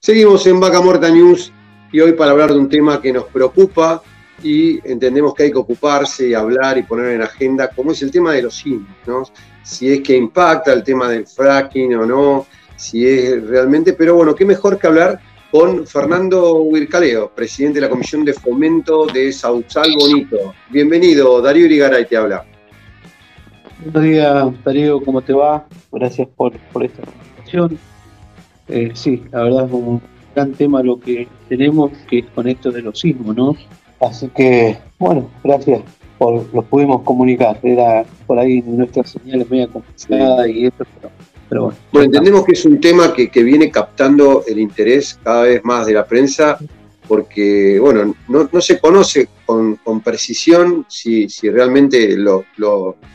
Seguimos en Vaca Muerta News y hoy para hablar de un tema que nos preocupa y entendemos que hay que ocuparse y hablar y poner en agenda, como es el tema de los sismos, ¿no? Si es que impacta el tema del fracking o no, si es realmente, pero bueno, qué mejor que hablar con Fernando Huircaleo, presidente de la Comisión de Fomento de Sausal Bonito. Bienvenido, Darío Irigaray te habla. Buenos días, Darío, ¿cómo te va? Gracias por, esta presentación. Eh, sí, la verdad es un gran tema lo que tenemos, que es con esto de los sismos, ¿no? Así que, bueno, gracias por los pudimos comunicar. Era por ahí nuestras señales media complicadas y esto, pero, bueno. Bueno, entendemos que es un tema que, viene captando el interés cada vez más de la prensa, porque, bueno, no, se conoce con, precisión si, si realmente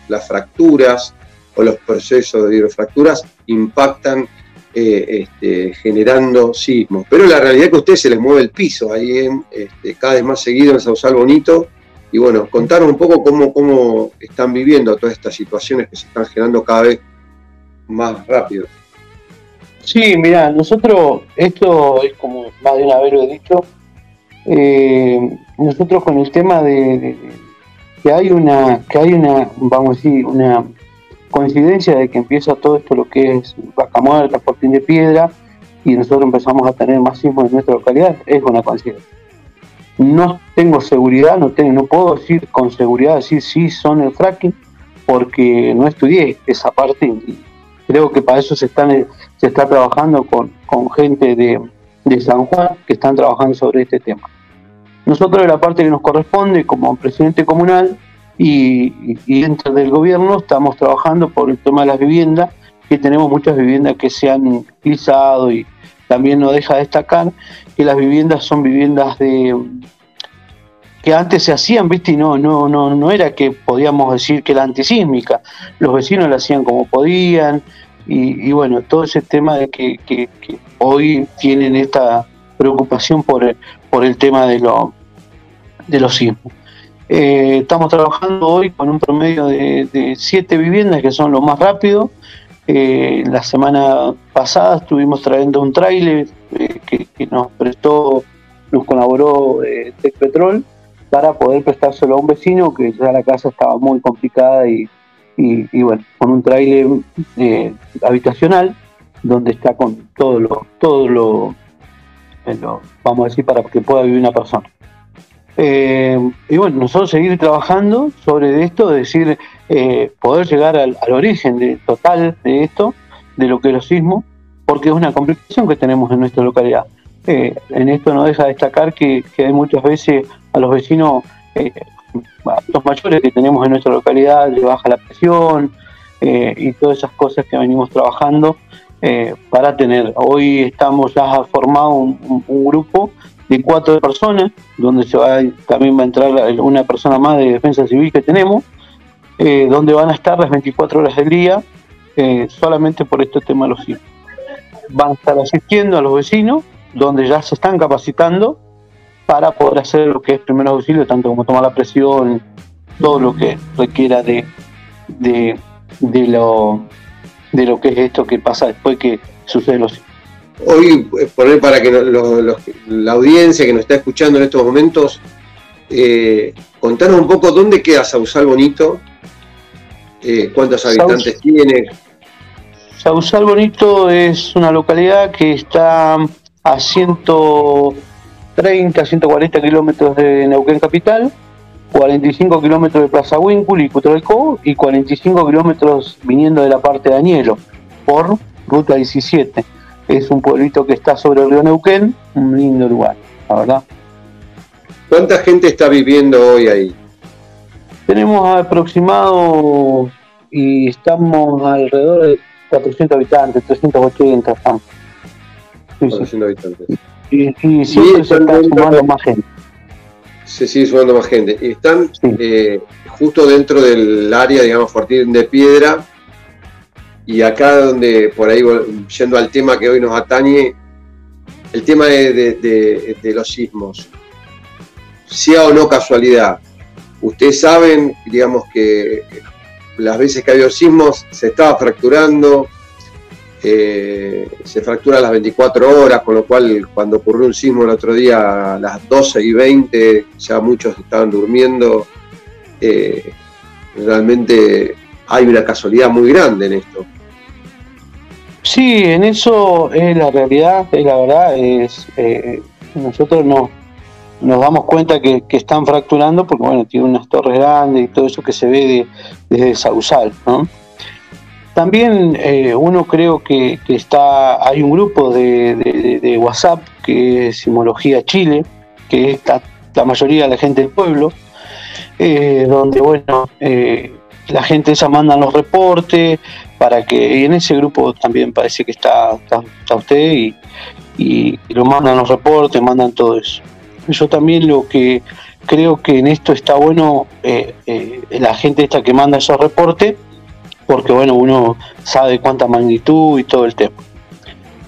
las fracturas o los procesos de hidrofracturas impactan eh, este, generando sismos. Pero la realidad es que a ustedes se les mueve el piso ahí en, este, cada vez más seguido en Sausal Bonito. Y bueno, contaron un poco cómo, cómo están viviendo todas estas situaciones que se están generando cada vez más rápido. Sí, mira, nosotros, esto es como más de una vez lo he dicho, eh, nosotros con el tema de, que hay una, que hay una, vamos a decir, una coincidencia de que empieza todo esto lo que es Vaca Muerta, Fortín de Piedra, y nosotros empezamos a tener más sismos en nuestra localidad, es una coincidencia. No tengo seguridad, no, tengo, no puedo decir con seguridad decir si son el fracking, porque no estudié esa parte y creo que para eso se, están, se está trabajando con, con gente de, de San Juan que están trabajando sobre este tema. Nosotros la parte que nos corresponde como presidente comunal y, dentro del gobierno estamos trabajando por el tema de las viviendas, que tenemos muchas viviendas que se han utilizado y también nos deja destacar que las viviendas son viviendas de que antes se hacían, viste, y no, no, no, no era que podíamos decir que era antisísmica, los vecinos la hacían como podían, y, bueno, todo ese tema de que, que, hoy tienen esta preocupación por por el tema de, lo, de los sismos. Eh, estamos trabajando hoy con un promedio de, siete viviendas que son lo más rápido. Eh, la semana pasada estuvimos trayendo un trailer eh, que, nos prestó, nos colaboró Tech Petrol para poder prestárselo a un vecino que ya la casa estaba muy complicada y, bueno, con un trailer habitacional donde está con todo lo, todo lo, vamos a decir, para que pueda vivir una persona. Eh, y bueno, nosotros seguir trabajando sobre esto, decir, eh, poder llegar al, origen de, total de esto, de lo que es los sismos, porque es una complicación que tenemos en nuestra localidad. Eh, en esto no deja de destacar que, hay muchas veces a los vecinos, a los mayores que tenemos en nuestra localidad, le baja la presión y todas esas cosas que venimos trabajando para tener. Hoy estamos ya formado un grupo de cuatro personas, donde también va a entrar una persona más de defensa civil que tenemos, eh, donde van a estar las 24 horas del día, eh, solamente por este tema de los hijos. Van a estar asistiendo a los vecinos, donde ya se están capacitando para poder hacer lo que es primer auxilio, tanto como tomar la presión, todo lo que requiera de, de lo, de lo que es esto que pasa después que sucede los Hoy, eh, poner para que la audiencia que nos está escuchando en estos momentos, eh, contanos un poco dónde queda Sausal Bonito, eh, cuántos habitantes tiene. Sausal Bonito es una localidad que está a 130, 140 kilómetros de Neuquén Capital, 45 kilómetros de Plaza Winkul y Cutralcó y 45 kilómetros viniendo de la parte de Añelo por ruta 17. Es un pueblito que está sobre el río Neuquén, un lindo lugar, la verdad. ¿Cuánta gente está viviendo hoy ahí? Tenemos aproximado y estamos alrededor de 400 habitantes, 380 estamos. 400 habitantes. Y, siempre se está sumando más gente. Se sigue sumando más gente. Y están eh, justo dentro del área, digamos, Fortín de Piedra. Y acá donde, por ahí, yendo al tema que hoy nos atañe, el tema de, los sismos. Sea o no casualidad, ustedes saben, digamos, que las veces que ha habido sismos se estaba fracturando, eh, se fractura a las 24 horas, con lo cual cuando ocurrió un sismo el otro día a las 12 y 20 ya muchos estaban durmiendo. Eh, realmente hay una casualidad muy grande en esto. Sí, en eso es la realidad, es la verdad, es eh, nosotros no, nos damos cuenta que, están fracturando porque bueno, tiene unas torres grandes y todo eso que se ve desde Sausal, ¿no? También eh, uno creo que, está, hay un grupo de, WhatsApp que es Simología Chile, que está la mayoría de la gente del pueblo, eh, donde bueno, eh, la gente esa manda los reportes para que, y en ese grupo también parece que está, usted y, lo mandan los reportes, mandan todo eso. Yo también lo que creo que en esto está bueno, la gente esta que manda esos reportes, porque bueno, uno sabe cuánta magnitud y todo el tema.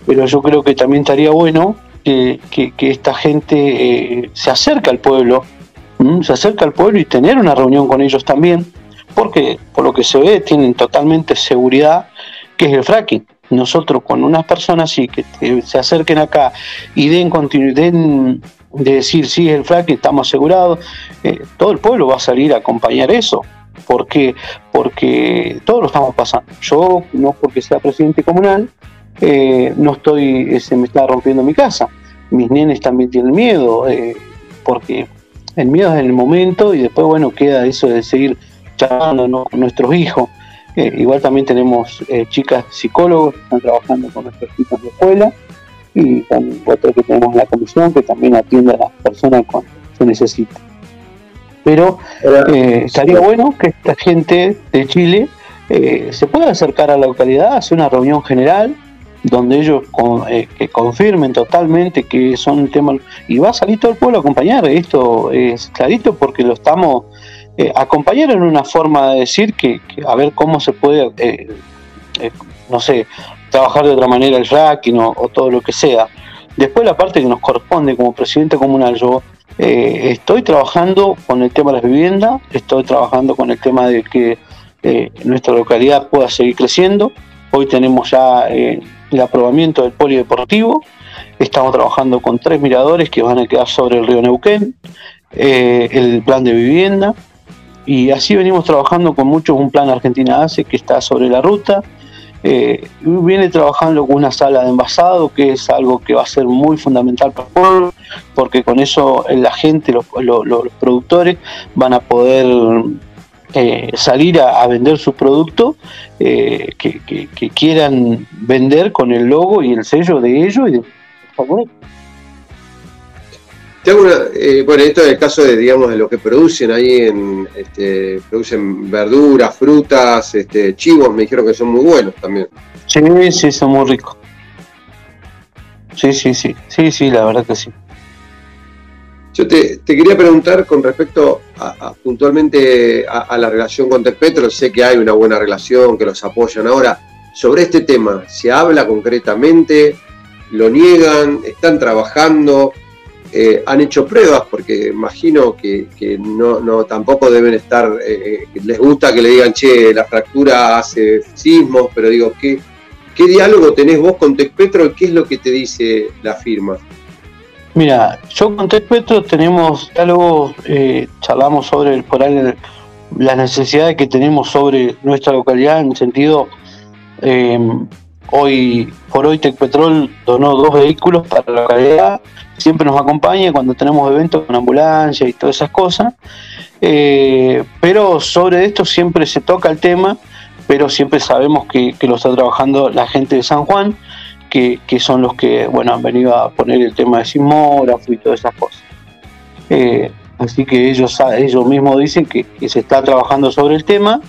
Pero yo creo que también estaría bueno que, esta gente eh, se acerque al pueblo, se acerque al pueblo y tener una reunión con ellos también, porque por lo que se ve tienen totalmente seguridad que es el fracking. Nosotros con unas personas sí que se acerquen acá y den continuidad, de decir sí es el fracking, estamos asegurados, eh, todo el pueblo va a salir a acompañar eso. ¿Por qué? Porque todos lo estamos pasando. Yo, no porque sea presidente comunal, eh, no estoy, se me está rompiendo mi casa. Mis nenes también tienen miedo, eh, porque el miedo es en el momento y después, bueno, queda eso de seguir charlando con nuestros hijos. Eh, igual también tenemos chicas psicólogos que están trabajando con nuestros hijos de escuela y también otro que tenemos en la comisión que también atiende a las personas cuando se necesita. Pero eh, estaría bueno que esta gente de Chile eh, se pueda acercar a la localidad, hacer una reunión general donde ellos eh, que confirmen totalmente que son un tema y va a salir todo el pueblo a acompañar esto es clarito porque lo estamos acompañar en una forma de decir que, a ver cómo se puede no sé trabajar de otra manera el fracking o, todo lo que sea. Después la parte que nos corresponde como presidente comunal yo eh, estoy trabajando con el tema de las viviendas, estoy trabajando con el tema de que eh, nuestra localidad pueda seguir creciendo. Hoy tenemos ya eh, el aprobamiento del polideportivo, estamos trabajando con tres miradores que van a quedar sobre el río Neuquén, el plan de vivienda, y así venimos trabajando con muchos, un plan Argentina ACE que está sobre la ruta, eh, viene trabajando con una sala de envasado, que es algo que va a ser muy fundamental para el pueblo, porque con eso la gente, los, productores, van a poder eh, salir a, vender su producto eh, que, quieran vender con el logo y el sello de ellos y de tengo una, eh, bueno, esto es el caso de, digamos, de lo que producen ahí, en, este, producen verduras, frutas, este, chivos, me dijeron que son muy buenos también. Sí, sí, son muy ricos. Sí, sí, sí, sí, sí, la verdad que sí. Yo te, quería preguntar con respecto a, puntualmente a, la relación con Tecpetro, sé que hay una buena relación, que los apoyan ahora. Sobre este tema, ¿se habla concretamente? ¿Lo niegan? ¿Están trabajando? Eh, han hecho pruebas, porque imagino que, no, no, tampoco deben estar, eh, les gusta que le digan, che, la fractura hace sismos, pero digo, ¿qué, qué diálogo tenés vos con Tecpetro y qué es lo que te dice la firma? Mira, yo con Tecpetro tenemos diálogo, eh, charlamos sobre el, por las necesidades que tenemos sobre nuestra localidad en el sentido Hoy por hoy Tecpetrol donó dos vehículos para la localidad, siempre nos acompaña cuando tenemos eventos con ambulancia y todas esas cosas. Eh, pero sobre esto siempre se toca el tema, pero siempre sabemos que, lo está trabajando la gente de San Juan, que, son los que bueno han venido a poner el tema de sismógrafo y todas esas cosas. Eh, así que ellos, ellos mismos dicen que, que se está trabajando sobre el tema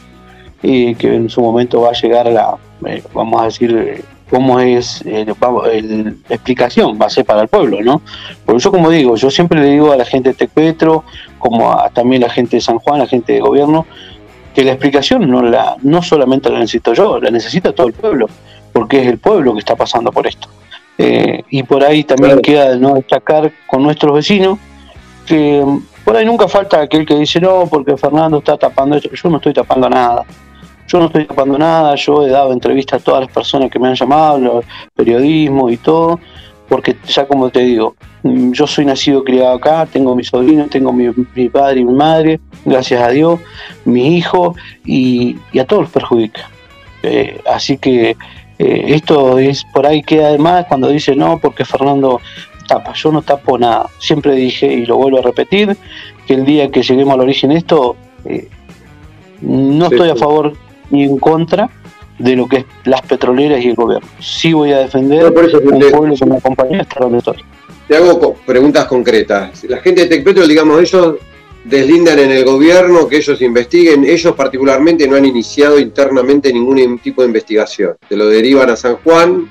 y que en su momento va a llegar la, eh, vamos a decir, eh, cómo es eh, la explicación, va a ser para el pueblo, ¿no? Por eso, como digo, yo siempre le digo a la gente de Tecpetro, como a, también a la gente de San Juan, a la gente de gobierno, que la explicación no, la, no solamente la necesito yo, la necesita todo el pueblo, porque es el pueblo que está pasando por esto. y por ahí también queda no destacar con nuestros vecinos que por ahí nunca falta aquel que dice no, porque Fernando está tapando esto. Yo no estoy tapando nada. Yo no estoy tapando nada, yo he dado entrevistas a todas las personas que me han llamado, periodismo y todo, porque ya como te digo, mm, yo soy nacido criado acá, tengo mi sobrino, tengo mi, padre y mi madre, gracias a Dios, mi hijo, y, a todos los perjudica. Eh, así que eh, esto es por ahí que además cuando dice no, porque Fernando tapa, yo no tapo nada. Siempre dije, y lo vuelvo a repetir, que el día que lleguemos al origen de esto, eh, no estoy a favor ni en contra de lo que es las petroleras y el gobierno. Sí voy a defender un pueblo que me acompaña hasta donde estoy. Te hago preguntas concretas. La gente de Tecpetro, digamos, ellos deslindan en el gobierno que ellos investiguen. Ellos particularmente no han iniciado internamente ningún tipo de investigación. Te lo derivan a San Juan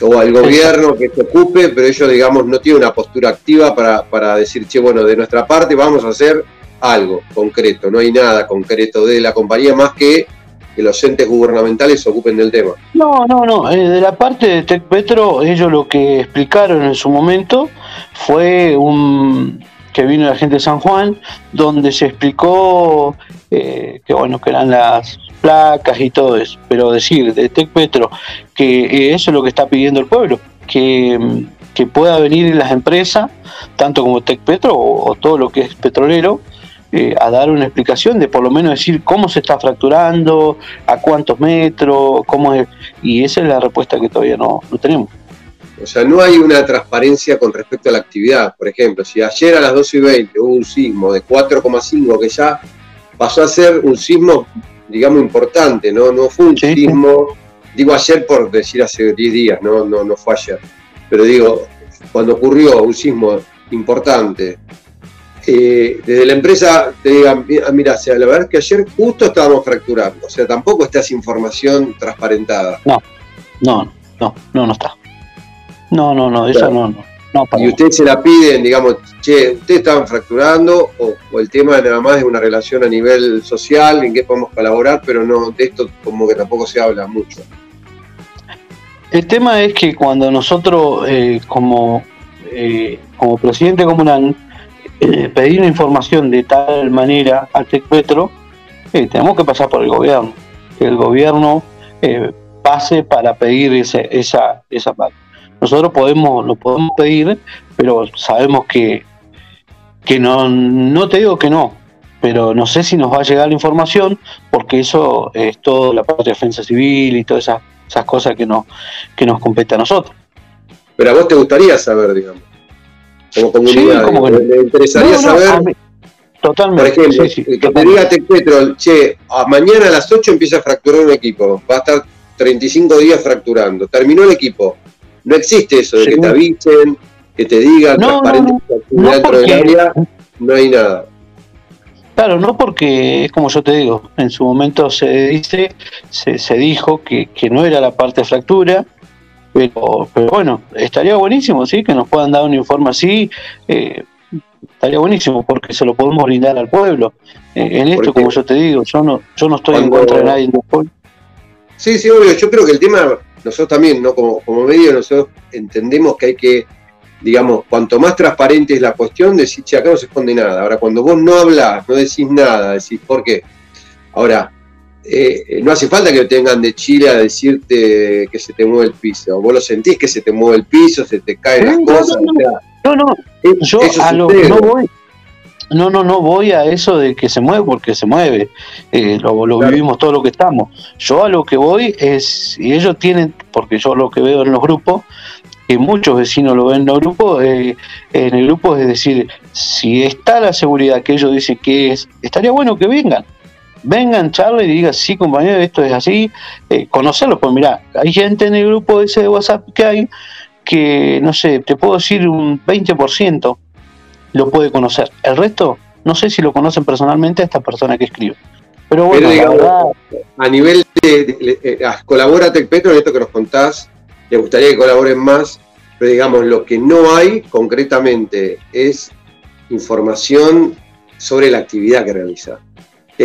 o al gobierno que se ocupe, pero ellos, digamos, no tienen una postura activa para, para decir, che, bueno, de nuestra parte vamos a hacer algo concreto. No hay nada concreto de la compañía más que que los entes gubernamentales se ocupen del tema. No, no, no. Eh, de la parte de Tec Petro, ellos lo que explicaron en su momento fue un que vino la gente de San Juan, donde se explicó eh, que bueno que eran las placas y todo eso. Pero decir de Tec Petro que eh, eso es lo que está pidiendo el pueblo, que, que pueda venir las empresas, tanto como Tec Petro o todo lo que es petrolero, eh, a dar una explicación de por lo menos decir cómo se está fracturando, a cuántos metros, cómo es, y esa es la respuesta que todavía no, tenemos. O sea, no hay una transparencia con respecto a la actividad. Por ejemplo, si ayer a las 12 y 20 hubo un sismo de 4,5 que ya pasó a ser un sismo, digamos, importante, ¿no? No fue un sismo, digo ayer por decir hace 10 días, no, no, no fue ayer. Pero digo, cuando ocurrió un sismo importante eh, desde la empresa te digan, mira, la verdad es que ayer justo estábamos fracturando, o sea, tampoco está esa información transparentada. No, no, no, no, no está. No, no, no, eso no, no. y ustedes se la piden, digamos, che, ustedes estaban fracturando o, el tema nada más es una relación a nivel social en que podemos colaborar, pero no, de esto como que tampoco se habla mucho. El tema es que cuando nosotros eh, como, eh, como presidente comunal eh, pedir información de tal manera al TECPetro, eh, tenemos que pasar por el gobierno. Que el gobierno eh, pase para pedir esa, esa parte. Nosotros podemos, lo podemos pedir, pero sabemos que, que no, no te digo que no, pero no sé si nos va a llegar la información, porque eso es todo la parte de defensa civil y todas esas, esas cosas que, no, que nos compete a nosotros. Pero a vos te gustaría saber, digamos como comunidad. me, interesaría saber. totalmente. Por ejemplo, que te diga Tecpetro, che, mañana a las 8 empieza a fracturar un equipo, va a estar 35 días fracturando, terminó el equipo. No existe eso de que te avisen, que te digan, no, dentro del área, no hay nada. Claro, no porque es como yo te digo, en su momento se dice, se, se dijo que, que no era la parte de fractura, pero, pero bueno, estaría buenísimo, ¿sí? Que nos puedan dar un informe así. Eh, estaría buenísimo porque se lo podemos brindar al pueblo. Eh, en esto, como yo te digo, yo no, yo no estoy en contra de nadie. Sí, sí, obvio. Yo creo que el tema, nosotros también, ¿no? Como, como medio, nosotros entendemos que hay que digamos, cuanto más transparente es la cuestión, decís, che, acá no se esconde nada. Ahora, cuando vos no hablas, no decís nada, decís, ¿por qué? Ahora, eh, no hace falta que tengan de Chile a decirte que se te mueve el piso. Vos lo sentís que se te mueve el piso, se te caen las cosas. No, no, yo a lo no voy. No, no, no voy a eso de que se mueve porque se mueve. Eh, lo, vivimos todo lo que estamos. Yo a lo que voy es, y ellos tienen, porque yo lo que veo en los grupos, que muchos vecinos lo ven en los grupos, eh, en el grupo es decir, si está la seguridad que ellos dicen que es, estaría bueno que vengan vengan, charlen y digan, sí, compañero, esto es así, eh, conocerlos, pues mira, hay gente en el grupo ese de WhatsApp que hay que, no sé, te puedo decir un 20% lo puede conocer. El resto, no sé si lo conocen personalmente a esta persona que escribe. Pero bueno, a nivel de, eh, ah, colabora Petro en esto que nos contás, te gustaría que colaboren más, pero digamos, lo que no hay concretamente información sobre la actividad que realiza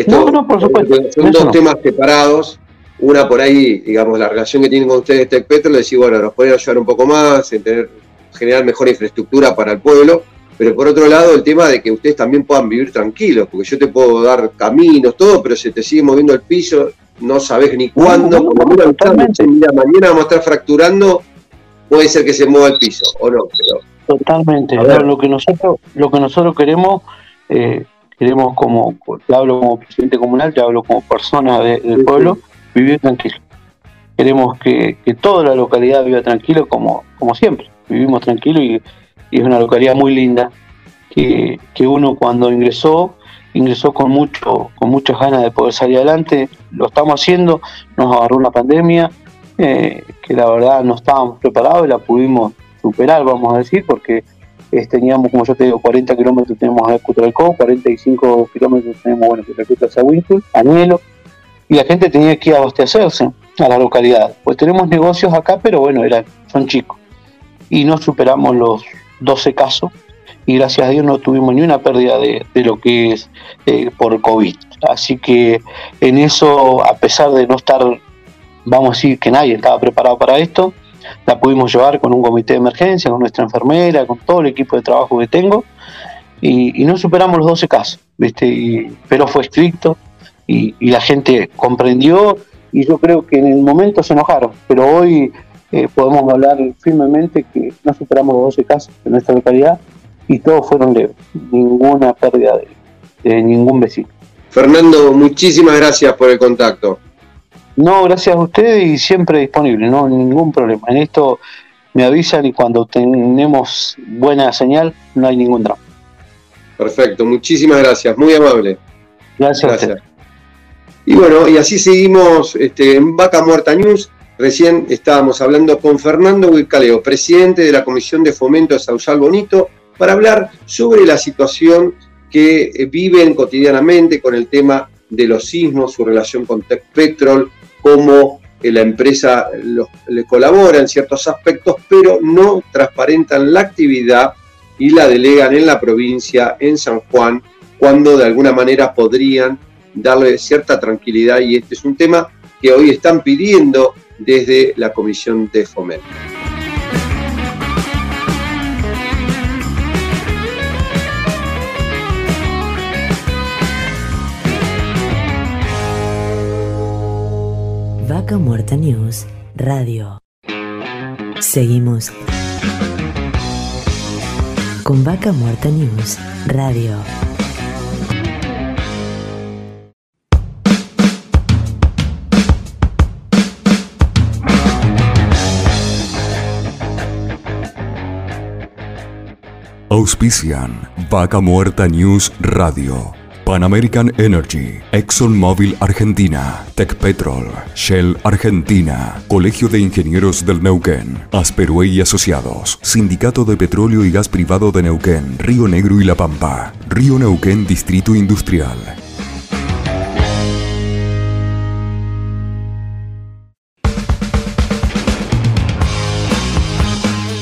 no, no, por supuesto. Son dos temas separados. Una por ahí, digamos, la relación que tienen con ustedes TechPetro, le decís, bueno, nos pueden ayudar un poco más en tener, generar mejor infraestructura para el pueblo, pero por otro lado el tema de que ustedes también puedan vivir tranquilos, porque yo te puedo dar caminos, todo, pero si te sigue moviendo el piso, no sabes ni cuándo, como mira, mañana vamos a estar fracturando, puede ser que se mueva el piso, o no, pero... Totalmente, lo que nosotros, lo que nosotros queremos, eh, queremos como, te hablo como presidente comunal, te hablo como persona del pueblo, vivir tranquilo. Queremos que, toda la localidad viva tranquilo como, como siempre. Vivimos tranquilo y, es una localidad muy linda que, uno cuando ingresó, ingresó con mucho, con muchas ganas de poder salir adelante. Lo estamos haciendo, nos agarró una pandemia, eh, que la verdad no estábamos preparados y la pudimos superar, vamos a decir, porque teníamos, como yo te digo, 40 kilómetros tenemos a Cutralcó, 45 kilómetros tenemos, bueno, a Winfield, Añelo, y la gente tenía que abastecerse a la localidad. Pues tenemos negocios acá, pero bueno, eran, son chicos. Y no superamos los 12 casos, y gracias a Dios no tuvimos ni una pérdida de, lo que es eh, por COVID. Así que en eso, a pesar de no estar, vamos a decir que nadie estaba preparado para esto, la pudimos llevar con un comité de emergencia, con nuestra enfermera, con todo el equipo de trabajo que tengo, y, no superamos los 12 casos, ¿viste? pero fue estricto y, la gente comprendió y yo creo que en el momento se enojaron, pero hoy eh, podemos hablar firmemente que no superamos los 12 casos en nuestra localidad y todos fueron leves, ninguna pérdida de ningún vecino. Fernando, muchísimas gracias por el contacto. No, gracias a ustedes y siempre disponible, no ningún problema. En esto me avisan y cuando tenemos buena señal no hay ningún drama. Perfecto, muchísimas gracias, muy amable. Gracias. gracias. Y bueno, y así seguimos este, en Vaca Muerta News. Recién estábamos hablando con Fernando Huicaleo, presidente de la Comisión de Fomento de Sausal Bonito, para hablar sobre la situación que eh, viven cotidianamente con el tema de los sismos, su relación con Tech Petrol, cómo eh, la empresa le colabora en ciertos aspectos, pero no transparentan la actividad y la delegan en la provincia, en San Juan, cuando de alguna manera podrían darle cierta tranquilidad y este es un tema que hoy están pidiendo desde la Comisión de Fomento. Vaca Muerta News Radio. Seguimos con Vaca Muerta News Radio. Auspician Vaca Muerta News Radio. Pan American Energy, ExxonMobil Argentina, Petrol, Shell Argentina, Colegio de Ingenieros del Neuquén, Asperue y Asociados, Sindicato de Petróleo y Gas Privado de Neuquén, Río Negro y La Pampa, Río Neuquén Distrito Industrial.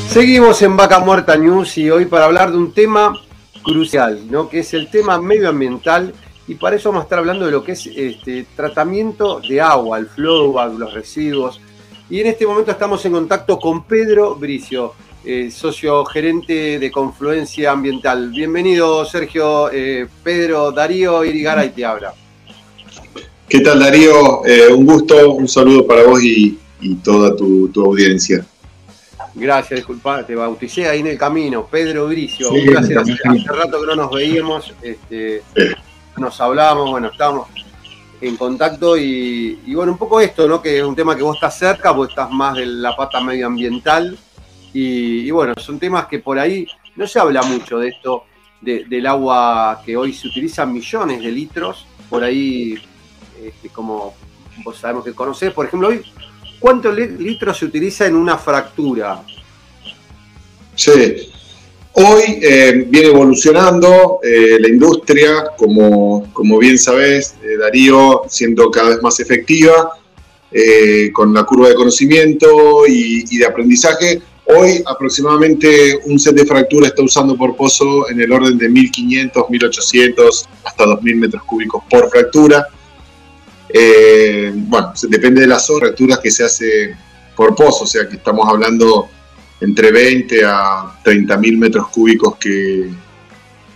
Seguimos en Vaca Muerta News y hoy para hablar de un tema crucial, ¿no? que es el tema medioambiental y para eso vamos a estar hablando de lo que es este, tratamiento de agua, el flowback, los residuos. Y en este momento estamos en contacto con Pedro Bricio. eh, socio gerente de Confluencia Ambiental. Bienvenido, Sergio, eh, Pedro, Darío Irigaray te habla. ¿Qué tal, Darío? Eh, un gusto, un saludo para vos y, toda tu, audiencia. Gracias, disculpa, te bauticé ahí en el camino. Pedro Bricio, placer. Hace, rato que no nos veíamos, este, nos hablábamos, bueno, estábamos en contacto y, y, bueno, un poco esto, ¿no? Que es un tema que vos estás cerca, vos estás más de la pata medioambiental y, bueno, son temas que por ahí no se habla mucho de esto, del agua que hoy se utiliza millones de litros, por ahí, este, como vos sabemos que conocés, por ejemplo, hoy, ¿cuántos litros se utiliza en una fractura? Sí, hoy eh, viene evolucionando eh, la industria, como, como bien sabés, eh, Darío, siendo cada vez más efectiva, con la curva de conocimiento y de aprendizaje, Hoy aproximadamente un set de fractura está usando por pozo en el orden de 1500, 1800 hasta 2000 metros cúbicos por fractura. Eh, bueno, depende de las fracturas que se hace por pozo, o sea que estamos hablando entre 20 a 30 mil metros cúbicos que,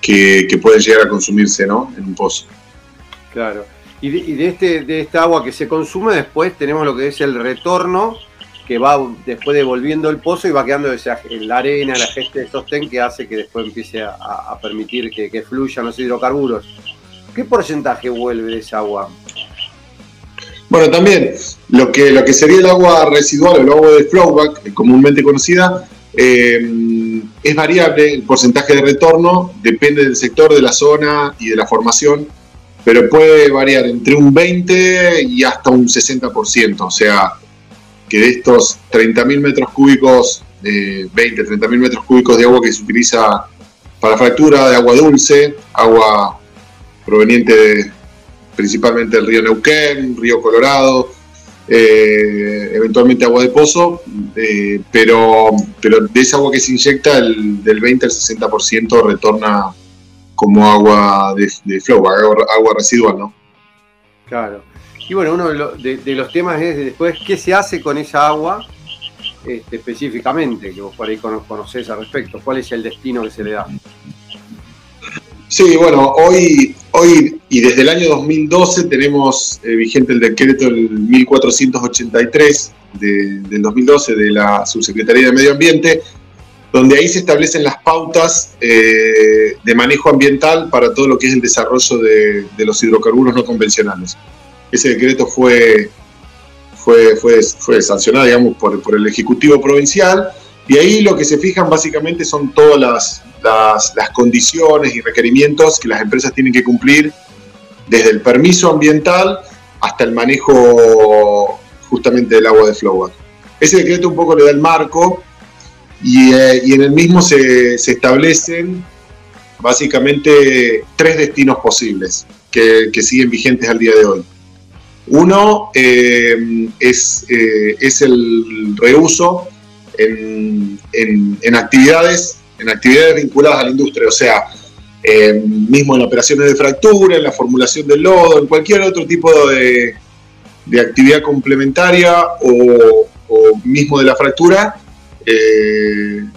que, pueden llegar a consumirse ¿no? en un pozo. Claro. Y de, este, de esta agua que se consume, después tenemos lo que es el retorno que va después devolviendo el pozo y va quedando esa, la arena, la gesta de sostén que hace que después empiece a, permitir que, fluyan los hidrocarburos. ¿Qué porcentaje vuelve de esa agua? Bueno, también lo que, lo que sería el agua residual o el agua de flowback, comúnmente conocida, eh, es variable, el porcentaje de retorno depende del sector, de la zona y de la formación, pero puede variar entre un 20 y hasta un 60%, o sea, que de estos 30.000 metros cúbicos, de 20, 30.000 metros cúbicos de agua que se utiliza para fractura de agua dulce, agua proveniente principalmente del río Neuquén, río Colorado, eh, eventualmente agua de pozo, eh, pero, pero de esa agua que se inyecta, el, del 20 al 60% retorna como agua de, de flow, agua residual, ¿no? Claro. Y bueno, uno de, los temas es después qué se hace con esa agua este, específicamente, que vos por ahí conocés al respecto, cuál es el destino que se le da. Sí, bueno, hoy, hoy y desde el año 2012 tenemos eh, vigente el decreto del 1483 del 2012 de la Subsecretaría de Medio Ambiente, donde ahí se establecen las pautas eh, de manejo ambiental para todo lo que es el desarrollo de los hidrocarburos no convencionales. Ese decreto fue, fue, fue, fue sancionado, digamos, por, el Ejecutivo Provincial, y ahí lo que se fijan básicamente son todas las, las, condiciones y requerimientos que las empresas tienen que cumplir, desde el permiso ambiental hasta el manejo justamente del agua de flowback. Ese decreto un poco le da el marco y, eh, en el mismo se, establecen básicamente tres destinos posibles que, siguen vigentes al día de hoy. Uno eh, es, eh, es, el reuso en, actividades, en actividades vinculadas a la industria, o sea, eh, mismo en operaciones de fractura, en la formulación del lodo, en cualquier otro tipo de, actividad complementaria o, mismo de la fractura en,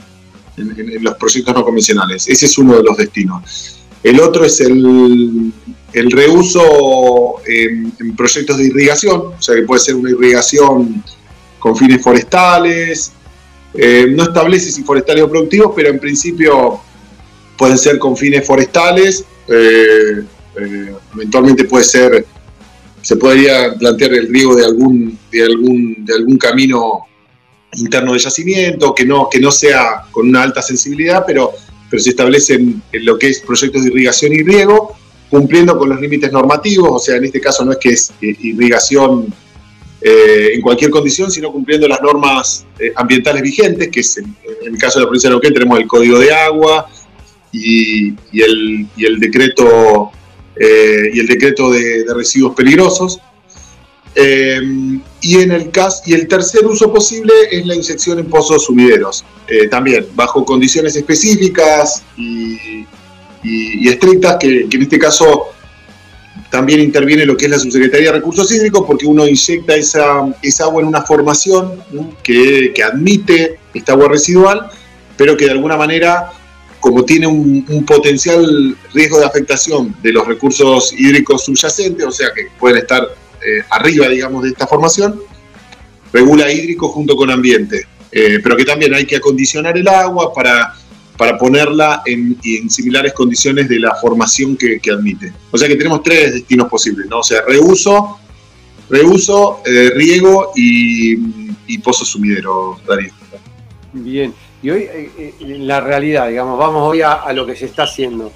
los proyectos no convencionales. Ese es uno de los destinos. El otro es el, el reuso en, proyectos de irrigación, o sea que puede ser una irrigación con fines forestales, eh, no establece si forestales o productivos, pero en principio pueden ser con fines forestales, eh, eh, eventualmente puede ser, se podría plantear el riego de algún, de algún, de algún camino interno de yacimiento, que no, que no sea con una alta sensibilidad, pero, pero se establecen en lo que es proyectos de irrigación y riego, cumpliendo con los límites normativos, o sea, en este caso no es que es irrigación eh, en cualquier condición, sino cumpliendo las normas eh, ambientales vigentes, que es en, el caso de la provincia de Neuquén tenemos el Código de Agua y, el, decreto, y el decreto de, residuos peligrosos. y, en el caso, y el tercer uso posible es la inyección en pozos sumideros, también bajo condiciones específicas y, y, estrictas, que, en este caso también interviene lo que es la Subsecretaría de Recursos Hídricos, porque uno inyecta esa, esa agua en una formación que, admite esta agua residual pero que de alguna manera, como tiene un, potencial riesgo de afectación de los recursos hídricos subyacentes, o sea que pueden estar eh, arriba, digamos, de esta formación, regula hídrico junto con ambiente, eh, pero que también hay que acondicionar el agua para, para ponerla en, similares condiciones de la formación que, admite. O sea que tenemos tres destinos posibles, ¿no? O sea, reuso, reuso, eh, riego y, y pozo sumidero, Darío. Bien, y hoy eh, en la realidad, digamos, vamos hoy a, lo que se está haciendo.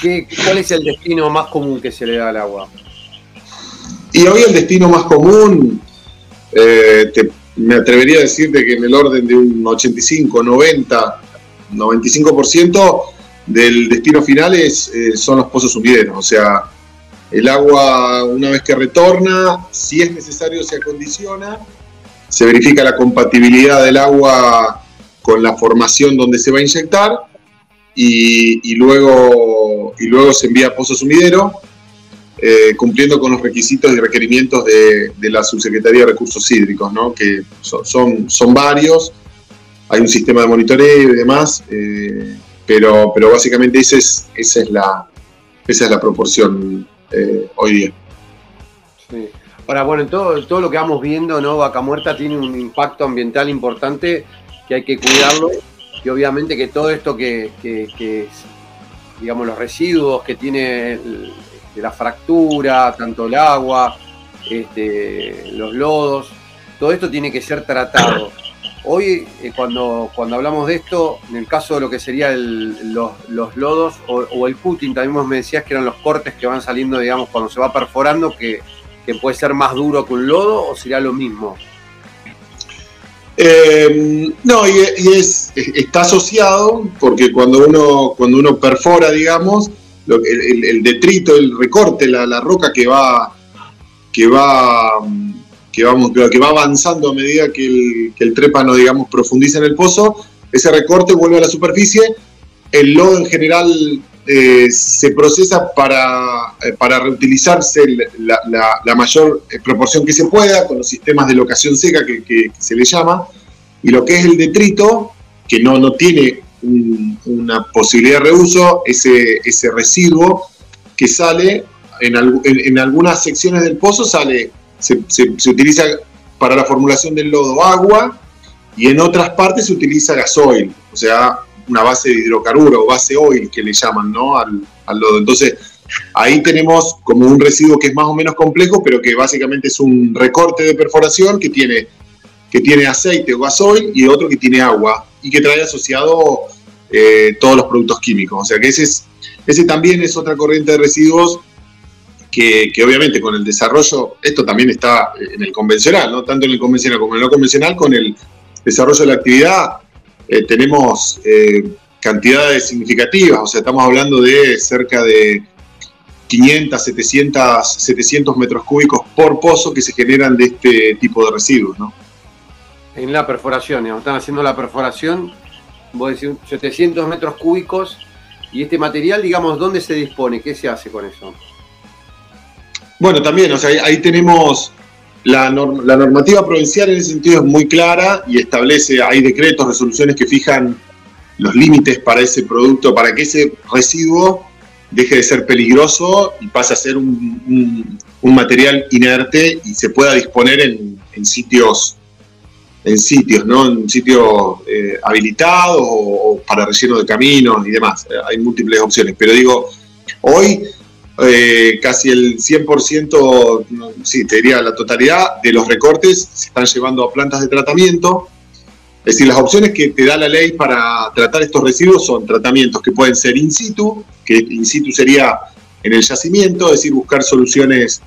¿Qué, ¿Cuál es el destino más común que se le da al agua? Y hoy el destino más común, eh, me atrevería a decirte que en el orden de un 85, 90, 95% del destino final es, eh, son los pozos sumideros. O sea, el agua una vez que retorna, si es necesario se acondiciona, se verifica la compatibilidad del agua con la formación donde se va a inyectar y, luego, y luego se envía a pozo sumidero eh, cumpliendo con los requisitos y requerimientos de, la Subsecretaría de Recursos Hídricos, ¿no? que son, son, varios, hay un sistema de monitoreo y demás, eh, pero, pero básicamente esa es, esa es, la, esa es la proporción eh, hoy día. Ahora, bueno, todo, todo lo que vamos viendo, ¿no? Vaca Muerta tiene un impacto ambiental importante que hay que cuidarlo y obviamente que todo esto que, que digamos, los residuos que tiene de la fractura, tanto el agua, este, los lodos, todo esto tiene que ser tratado. Hoy, eh, cuando, cuando hablamos de esto, en el caso de lo que serían los, lodos o, el cutting, también me decías que eran los cortes que van saliendo, digamos, cuando se va perforando, que, puede ser más duro que un lodo o sería lo mismo. Eh, no, y, es, está asociado porque cuando uno, cuando uno perfora, digamos, el, detrito, el recorte, la, roca que va, que va, que vamos, que va avanzando a medida que el, que trépano, digamos, profundiza en el pozo, ese recorte vuelve a la superficie, el lodo en general eh, se procesa para, eh, para reutilizarse la, mayor eh, proporción que se pueda con los sistemas de locación seca que, que, se le llama, y lo que es el detrito, que no, no tiene una posibilidad de reuso, ese, ese residuo que sale en, en, algunas secciones del pozo sale, se, utiliza para la formulación del lodo agua y en otras partes se utiliza gasoil, o sea, una base de hidrocarburo o base oil que le llaman ¿no? al, al lodo. Entonces, ahí tenemos como un residuo que es más o menos complejo, pero que básicamente es un recorte de perforación que tiene, que tiene aceite o gasoil y otro que tiene agua y que trae asociado eh, todos los productos químicos. O sea que ese, es, ese también es otra corriente de residuos que, obviamente con el desarrollo, esto también está en el convencional, ¿no? tanto en el convencional como en el no convencional, con el desarrollo de la actividad eh, tenemos eh, cantidades significativas, o sea, estamos hablando de cerca de 500, 700, 700 metros cúbicos por pozo que se generan de este tipo de residuos. ¿no? En la perforación, están haciendo la perforación vos decís 700 metros cúbicos, y este material, digamos, ¿dónde se dispone? ¿Qué se hace con eso? Bueno, también, o sea, ahí, tenemos la, la, normativa provincial en ese sentido es muy clara y establece, hay decretos, resoluciones que fijan los límites para ese producto, para que ese residuo deje de ser peligroso y pase a ser un, material inerte y se pueda disponer en, sitios en sitios, ¿no? En sitios eh, habilitados o, para relleno de caminos y demás. Hay múltiples opciones. Pero digo, hoy eh, casi el 100%, sí, te diría la totalidad de los recortes se están llevando a plantas de tratamiento. Es decir, las opciones que te da la ley para tratar estos residuos son tratamientos que pueden ser in situ, que in situ sería en el yacimiento, es decir, buscar soluciones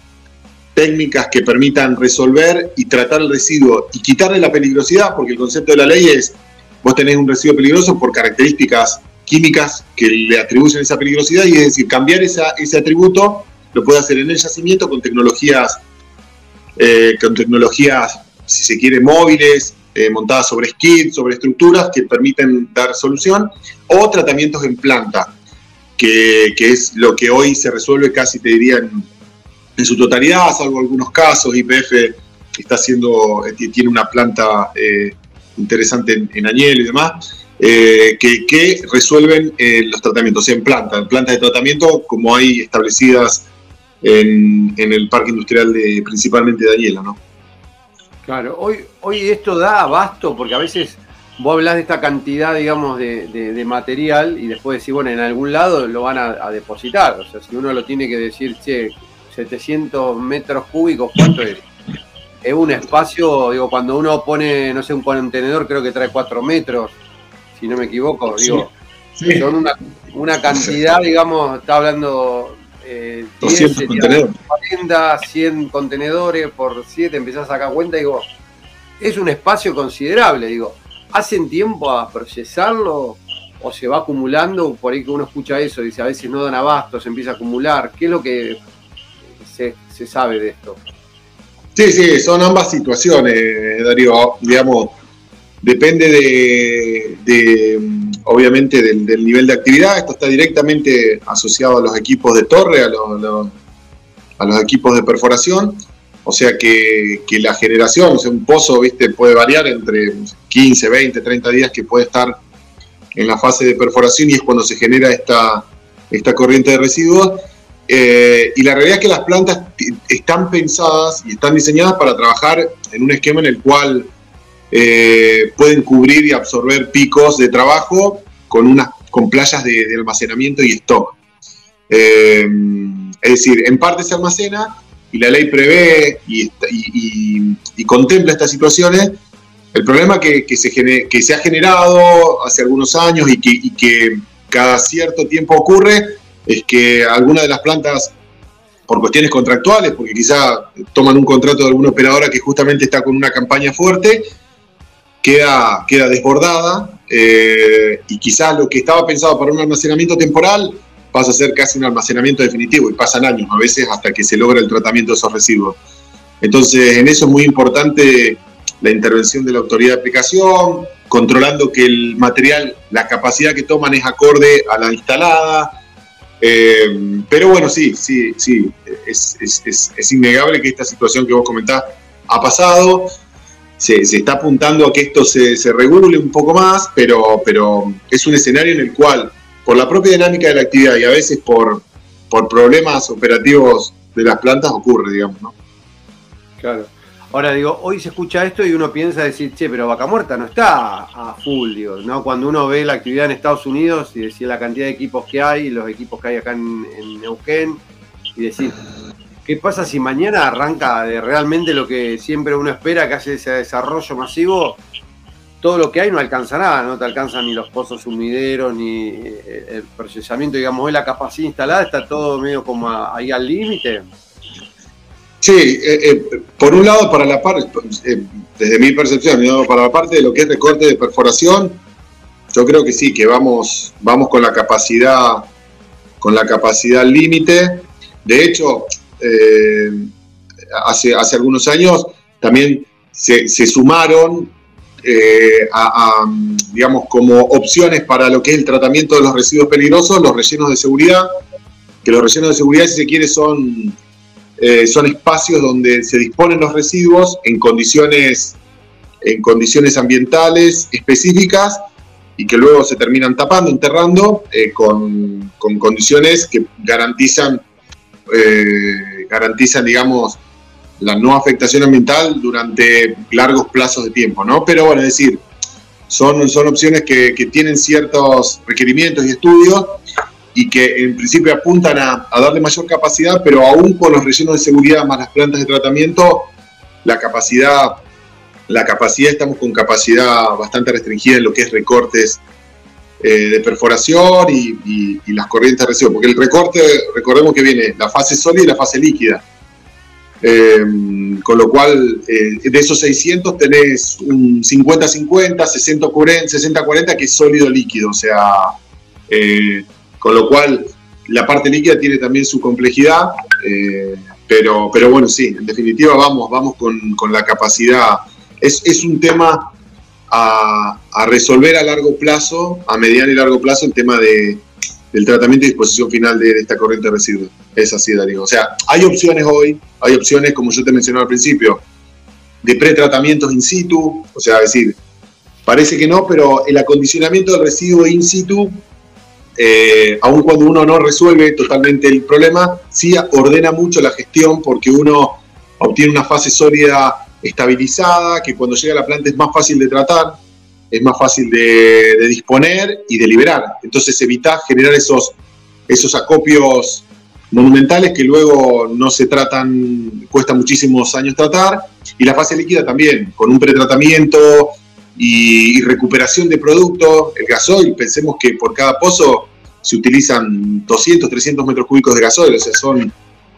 técnicas que permitan resolver y tratar el residuo y quitarle la peligrosidad, porque el concepto de la ley es, vos tenés un residuo peligroso por características químicas que le atribuyen esa peligrosidad, y es decir, cambiar ese atributo lo puede hacer en el yacimiento con tecnologías, eh, con tecnologías, si se quiere, móviles, eh, montadas sobre skids, sobre estructuras que permiten dar solución, o tratamientos en planta, que, que es lo que hoy se resuelve casi, te diría, en en su totalidad, salvo algunos casos, IPF está haciendo, eh, tiene una planta interesante en, Añel y demás, eh, que, resuelven eh, los tratamientos en plantas, en plantas de tratamiento como hay establecidas en, el parque industrial de principalmente de Daniela, ¿no? Claro, hoy, hoy esto da abasto porque a veces vos hablas de esta cantidad, digamos, de, material y después decís, bueno, en algún lado lo van a, depositar. O sea, si uno lo tiene que decir, che, 700 metros cúbicos, ¿cuánto es? Es un espacio, digo, cuando uno pone, no sé, un contenedor creo que trae 4 metros, si no me equivoco, digo, son una, cantidad, digamos, está hablando... Eh, 200 contenedores. 40, 100 contenedores por 7, empezás a sacar cuenta y digo, es un espacio considerable, digo ¿Hacen tiempo a procesarlo o se va acumulando? Por ahí que uno escucha eso, dice a veces no dan abasto, se empieza a acumular. ¿Qué es lo que se, sabe de esto? Sí, sí, son ambas situaciones, Darío. Digamos, depende de, obviamente, del, nivel de actividad. Esto está directamente asociado a los equipos de torre, a los equipos de perforación. O sea que, la generación, o sea, un pozo, viste, puede variar entre 15, 20, 30 días que puede estar en la fase de perforación y es cuando se genera esta, corriente de residuos. Eh, y la realidad es que las plantas están pensadas y están diseñadas para trabajar en un esquema en el cual eh, pueden cubrir y absorber picos de trabajo con, unas, con playas de, almacenamiento y stock. Eh, es decir, en parte se almacena, y la ley prevé y, contempla estas situaciones, el problema que, se, que se ha generado hace algunos años y que, cada cierto tiempo ocurre es que algunas de las plantas, por cuestiones contractuales, porque quizá toman un contrato de alguna operadora que justamente está con una campaña fuerte, queda, queda desbordada eh, y quizás lo que estaba pensado para un almacenamiento temporal pasa a ser casi un almacenamiento definitivo y pasan años a veces hasta que se logra el tratamiento de esos residuos. Entonces, en eso es muy importante la intervención de la autoridad de aplicación, controlando que el material, la capacidad que toman es acorde a la instalada. Eh, pero bueno, sí, sí, sí, es, es, innegable que esta situación que vos comentás ha pasado. Se, se está apuntando a que esto se, se, regule un poco más, pero, pero es un escenario en el cual por la propia dinámica de la actividad y a veces por, por problemas operativos de las plantas ocurre, digamos, ¿no? Claro. Ahora digo, hoy se escucha esto y uno piensa decir, che, pero Vaca Muerta no está a full, digo, ¿no? Cuando uno ve la actividad en Estados Unidos y decir la cantidad de equipos que hay, los equipos que hay acá en, en Neuquén, y decir, ¿qué pasa si mañana arranca de realmente lo que siempre uno espera, que hace ese desarrollo masivo? todo lo que hay no alcanza nada, no te alcanzan ni los pozos sumideros, ni eh, el procesamiento, digamos, hoy la capacidad instalada está todo medio como ahí al límite. Sí, eh, eh, por un lado, para la parte, desde mi percepción, para la parte de lo que es recorte de perforación, yo creo que sí, que vamos, vamos con la capacidad, con la capacidad límite. De hecho, hace, hace algunos años también se, se sumaron eh, digamos, como opciones para lo que es el tratamiento de los residuos peligrosos, los rellenos de seguridad, que los rellenos de seguridad, si se quiere, son, eh, son espacios donde se disponen los residuos en condiciones, en condiciones ambientales específicas y que luego se terminan tapando, enterrando, eh, con, con, condiciones que garantizan, garantizan, digamos, la no afectación ambiental durante largos plazos de tiempo, ¿no? Pero bueno, es decir, son, son opciones que, tienen ciertos requerimientos y estudios y que en principio apuntan a, darle mayor capacidad, pero aún con los rellenos de seguridad más las plantas de tratamiento, la capacidad, la capacidad, estamos con capacidad bastante restringida en lo que es recortes eh, de perforación y, las corrientes de residuo, porque el recorte, recordemos que viene la fase sólida y la fase líquida. Eh, con lo cual, eh, de esos 600 tenés un 50-50, 60-40, que es sólido líquido. O sea, con lo cual la parte líquida tiene también su complejidad. pero, pero bueno, sí, en definitiva vamos, vamos con, la capacidad. Es, es un tema a, resolver a largo plazo, a mediano y largo plazo, el tema de, del tratamiento y disposición final de, esta corriente de residuos. Es así, Darío. O sea, hay opciones hoy, hay opciones, como yo te mencionaba al principio, de pretratamientos in situ, o sea, es decir, parece que no, pero el acondicionamiento del residuo in situ, eh, aun cuando uno no resuelve totalmente el problema, sí ordena mucho la gestión porque uno obtiene una fase sólida estabilizada, que cuando llega a la planta es más fácil de tratar, es más fácil de, disponer y de liberar. Entonces evita generar esos, esos acopios monumentales que luego no se tratan, cuesta muchísimos años tratar, y la fase líquida también, con un pretratamiento y, recuperación de producto. El gasoil, pensemos que por cada pozo se utilizan 200, 300 metros cúbicos de gasoil, o sea, son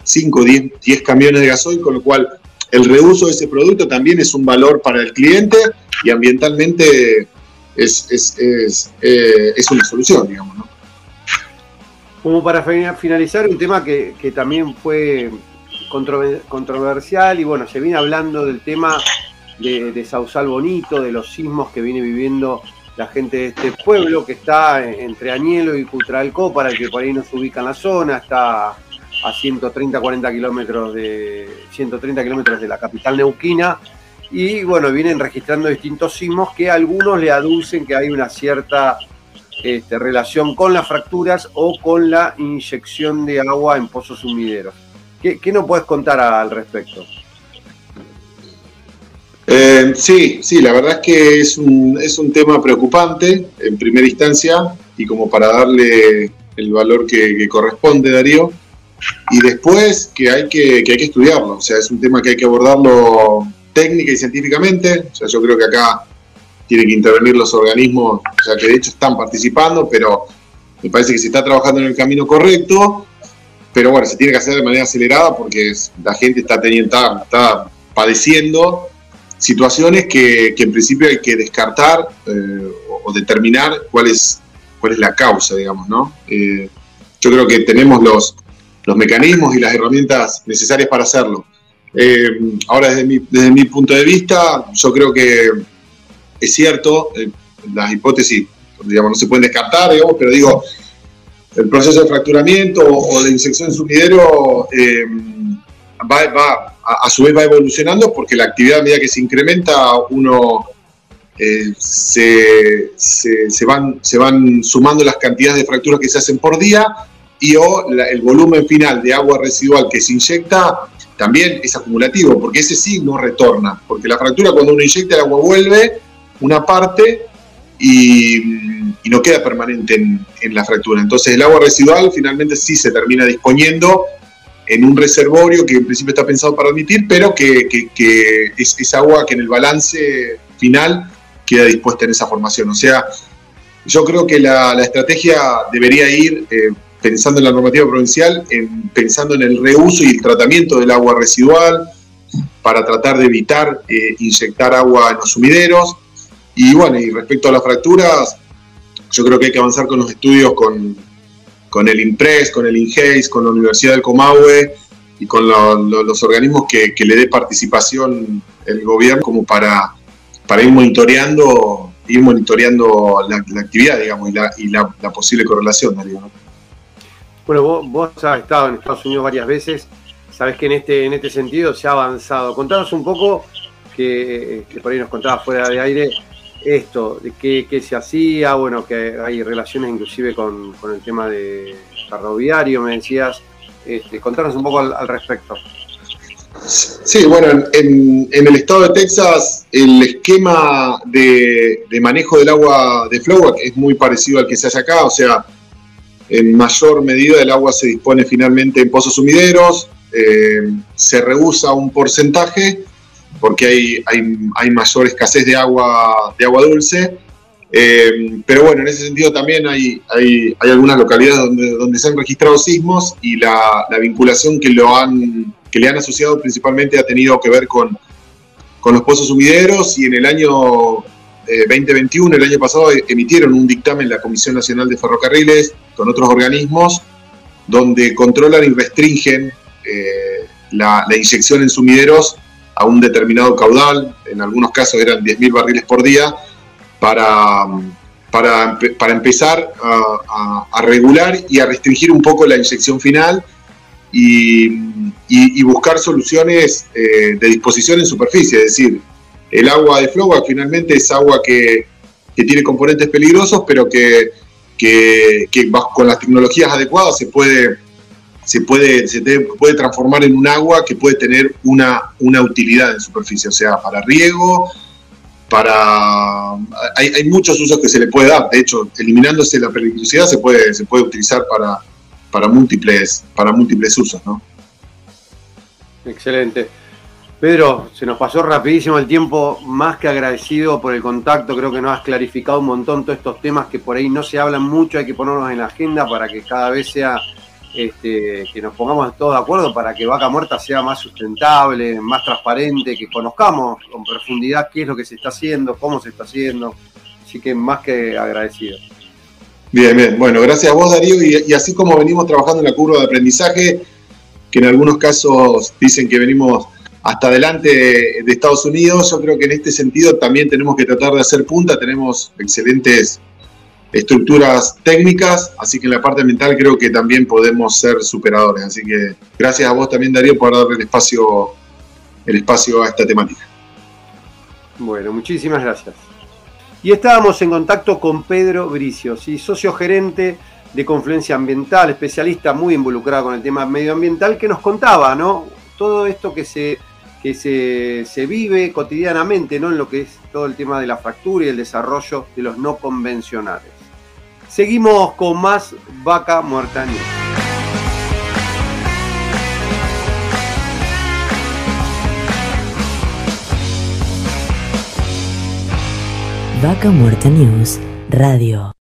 5, 10, 10 camiones de gasoil, con lo cual el reuso de ese producto también es un valor para el cliente y ambientalmente es, es, es, eh, es una solución, digamos. ¿no? Como para finalizar, un tema que, que también fue controversial y bueno, se viene hablando del tema de, de, Sausal Bonito, de los sismos que viene viviendo la gente de este pueblo que está entre Añelo y Cutralcó, para el que por ahí no se ubica en la zona, está a 130, 40 kilómetros de 130 kilómetros de la capital neuquina. Y bueno, vienen registrando distintos sismos que algunos le aducen que hay una cierta este, relación con las fracturas o con la inyección de agua en pozos sumideros. ¿Qué, qué nos puedes contar al respecto? Eh, sí, sí, la verdad es que es un, es un tema preocupante en primera instancia y como para darle el valor que, que corresponde, Darío. Y después que hay que, hay que estudiarlo, o sea, es un tema que hay que abordarlo técnica y científicamente, o sea, yo creo que acá tienen que intervenir los organismos, o sea, que de hecho están participando, pero me parece que se está trabajando en el camino correcto, pero bueno, se tiene que hacer de manera acelerada porque la gente está, teniendo, está, padeciendo situaciones que, en principio hay que descartar eh, o, determinar cuál es, cuál es la causa, digamos, ¿no? Eh, yo creo que tenemos los, los mecanismos y las herramientas necesarias para hacerlo. Eh, ahora, desde mi, desde mi, punto de vista, yo creo que es cierto, eh, las hipótesis digamos, no se pueden descartar, digamos, pero digo, el proceso de fracturamiento o de insección sumidero eh, va, va a, su vez va evolucionando porque la actividad a medida que se incrementa, uno se, se, van, se van sumando las cantidades de fracturas que se hacen por día y o el volumen final de agua residual que se inyecta también es acumulativo, porque ese sí no retorna, porque la fractura cuando uno inyecta el agua vuelve una parte y, no queda permanente en, la fractura. Entonces el agua residual finalmente sí se termina disponiendo en un reservorio que en principio está pensado para admitir, pero que, es, agua que en el balance final queda dispuesta en esa formación. O sea, yo creo que la, estrategia debería ir... Eh, pensando en la normativa provincial, en, pensando en el reuso y el tratamiento del agua residual para tratar de evitar eh, inyectar agua en los sumideros. Y bueno, y respecto a las fracturas, yo creo que hay que avanzar con los estudios con, con el IMPRES, con el INGEIS, con la Universidad del Comahue y con los organismos que, le dé participación el gobierno como para, para ir monitoreando ir monitoreando la, actividad, digamos, y la, y la, posible correlación, Darío. Bueno, vos, has estado en Estados Unidos varias veces, sabes que en este, en este sentido se ha avanzado. Contanos un poco, que, por ahí nos contabas fuera de aire, esto, de qué, se hacía, bueno, que hay relaciones inclusive con, el tema de ferroviario, me decías. Este, contanos un poco al, respecto. Sí, bueno, en, el estado de Texas el esquema de, de manejo del agua de Flowac es muy parecido al que se hace acá, o sea, en mayor medida el agua se dispone finalmente en pozos sumideros, eh, se rehúsa un porcentaje porque hay, hay, mayor escasez de agua, de agua dulce. Eh, pero bueno, en ese sentido también hay, hay, algunas localidades donde, donde, se han registrado sismos y la, vinculación que, lo han, que le han asociado principalmente ha tenido que ver con, con los pozos sumideros y en el año 2021, el año pasado, emitieron un dictamen la Comisión Nacional de Ferrocarriles con otros organismos donde controlan y restringen eh, la, inyección en sumideros a un determinado caudal, en algunos casos eran 10.000 barriles por día, para, para, para empezar a, regular y a restringir un poco la inyección final y, buscar soluciones eh, de disposición en superficie, es decir, el agua de Flowa finalmente es agua que, que tiene componentes peligrosos, pero que, que, con las tecnologías adecuadas se puede, se, puede, se puede transformar en un agua que puede tener una, una utilidad en superficie, o sea, para riego, para hay, hay, muchos usos que se le puede dar. De hecho, eliminándose la peligrosidad se puede, se puede utilizar para, para, múltiples, para múltiples usos. ¿no? Excelente. Pedro, se nos pasó rapidísimo el tiempo, más que agradecido por el contacto, creo que nos has clarificado un montón todos estos temas que por ahí no se hablan mucho, hay que ponerlos en la agenda para que cada vez sea, este, que nos pongamos todos de acuerdo para que Vaca Muerta sea más sustentable, más transparente, que conozcamos con profundidad qué es lo que se está haciendo, cómo se está haciendo, así que más que agradecido. Bien, bien, bueno, gracias a vos Darío, y, y así como venimos trabajando en la curva de aprendizaje, que en algunos casos dicen que venimos hasta adelante de Estados Unidos. Yo creo que en este sentido también tenemos que tratar de hacer punta, tenemos excelentes estructuras técnicas, así que en la parte mental creo que también podemos ser superadores. Así que gracias a vos también, Darío, por darle el espacio, el espacio a esta temática. Bueno, muchísimas gracias. Y estábamos en contacto con Pedro Bricio, socio gerente de Confluencia Ambiental, especialista muy involucrado con el tema medioambiental, que nos contaba, ¿no? Todo esto que se que se, vive cotidianamente ¿no? en lo que es todo el tema de la fractura y el desarrollo de los no convencionales. Seguimos con más Vaca Muerta News. Vaca Muerta News Radio.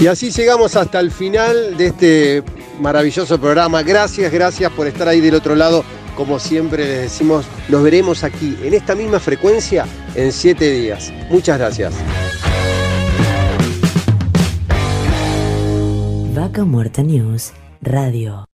Y así llegamos hasta el final de este maravilloso programa. Gracias, gracias por estar ahí del otro lado. Como siempre les decimos, nos veremos aquí en esta misma frecuencia en siete días. Muchas gracias. Vaca Muerta News Radio.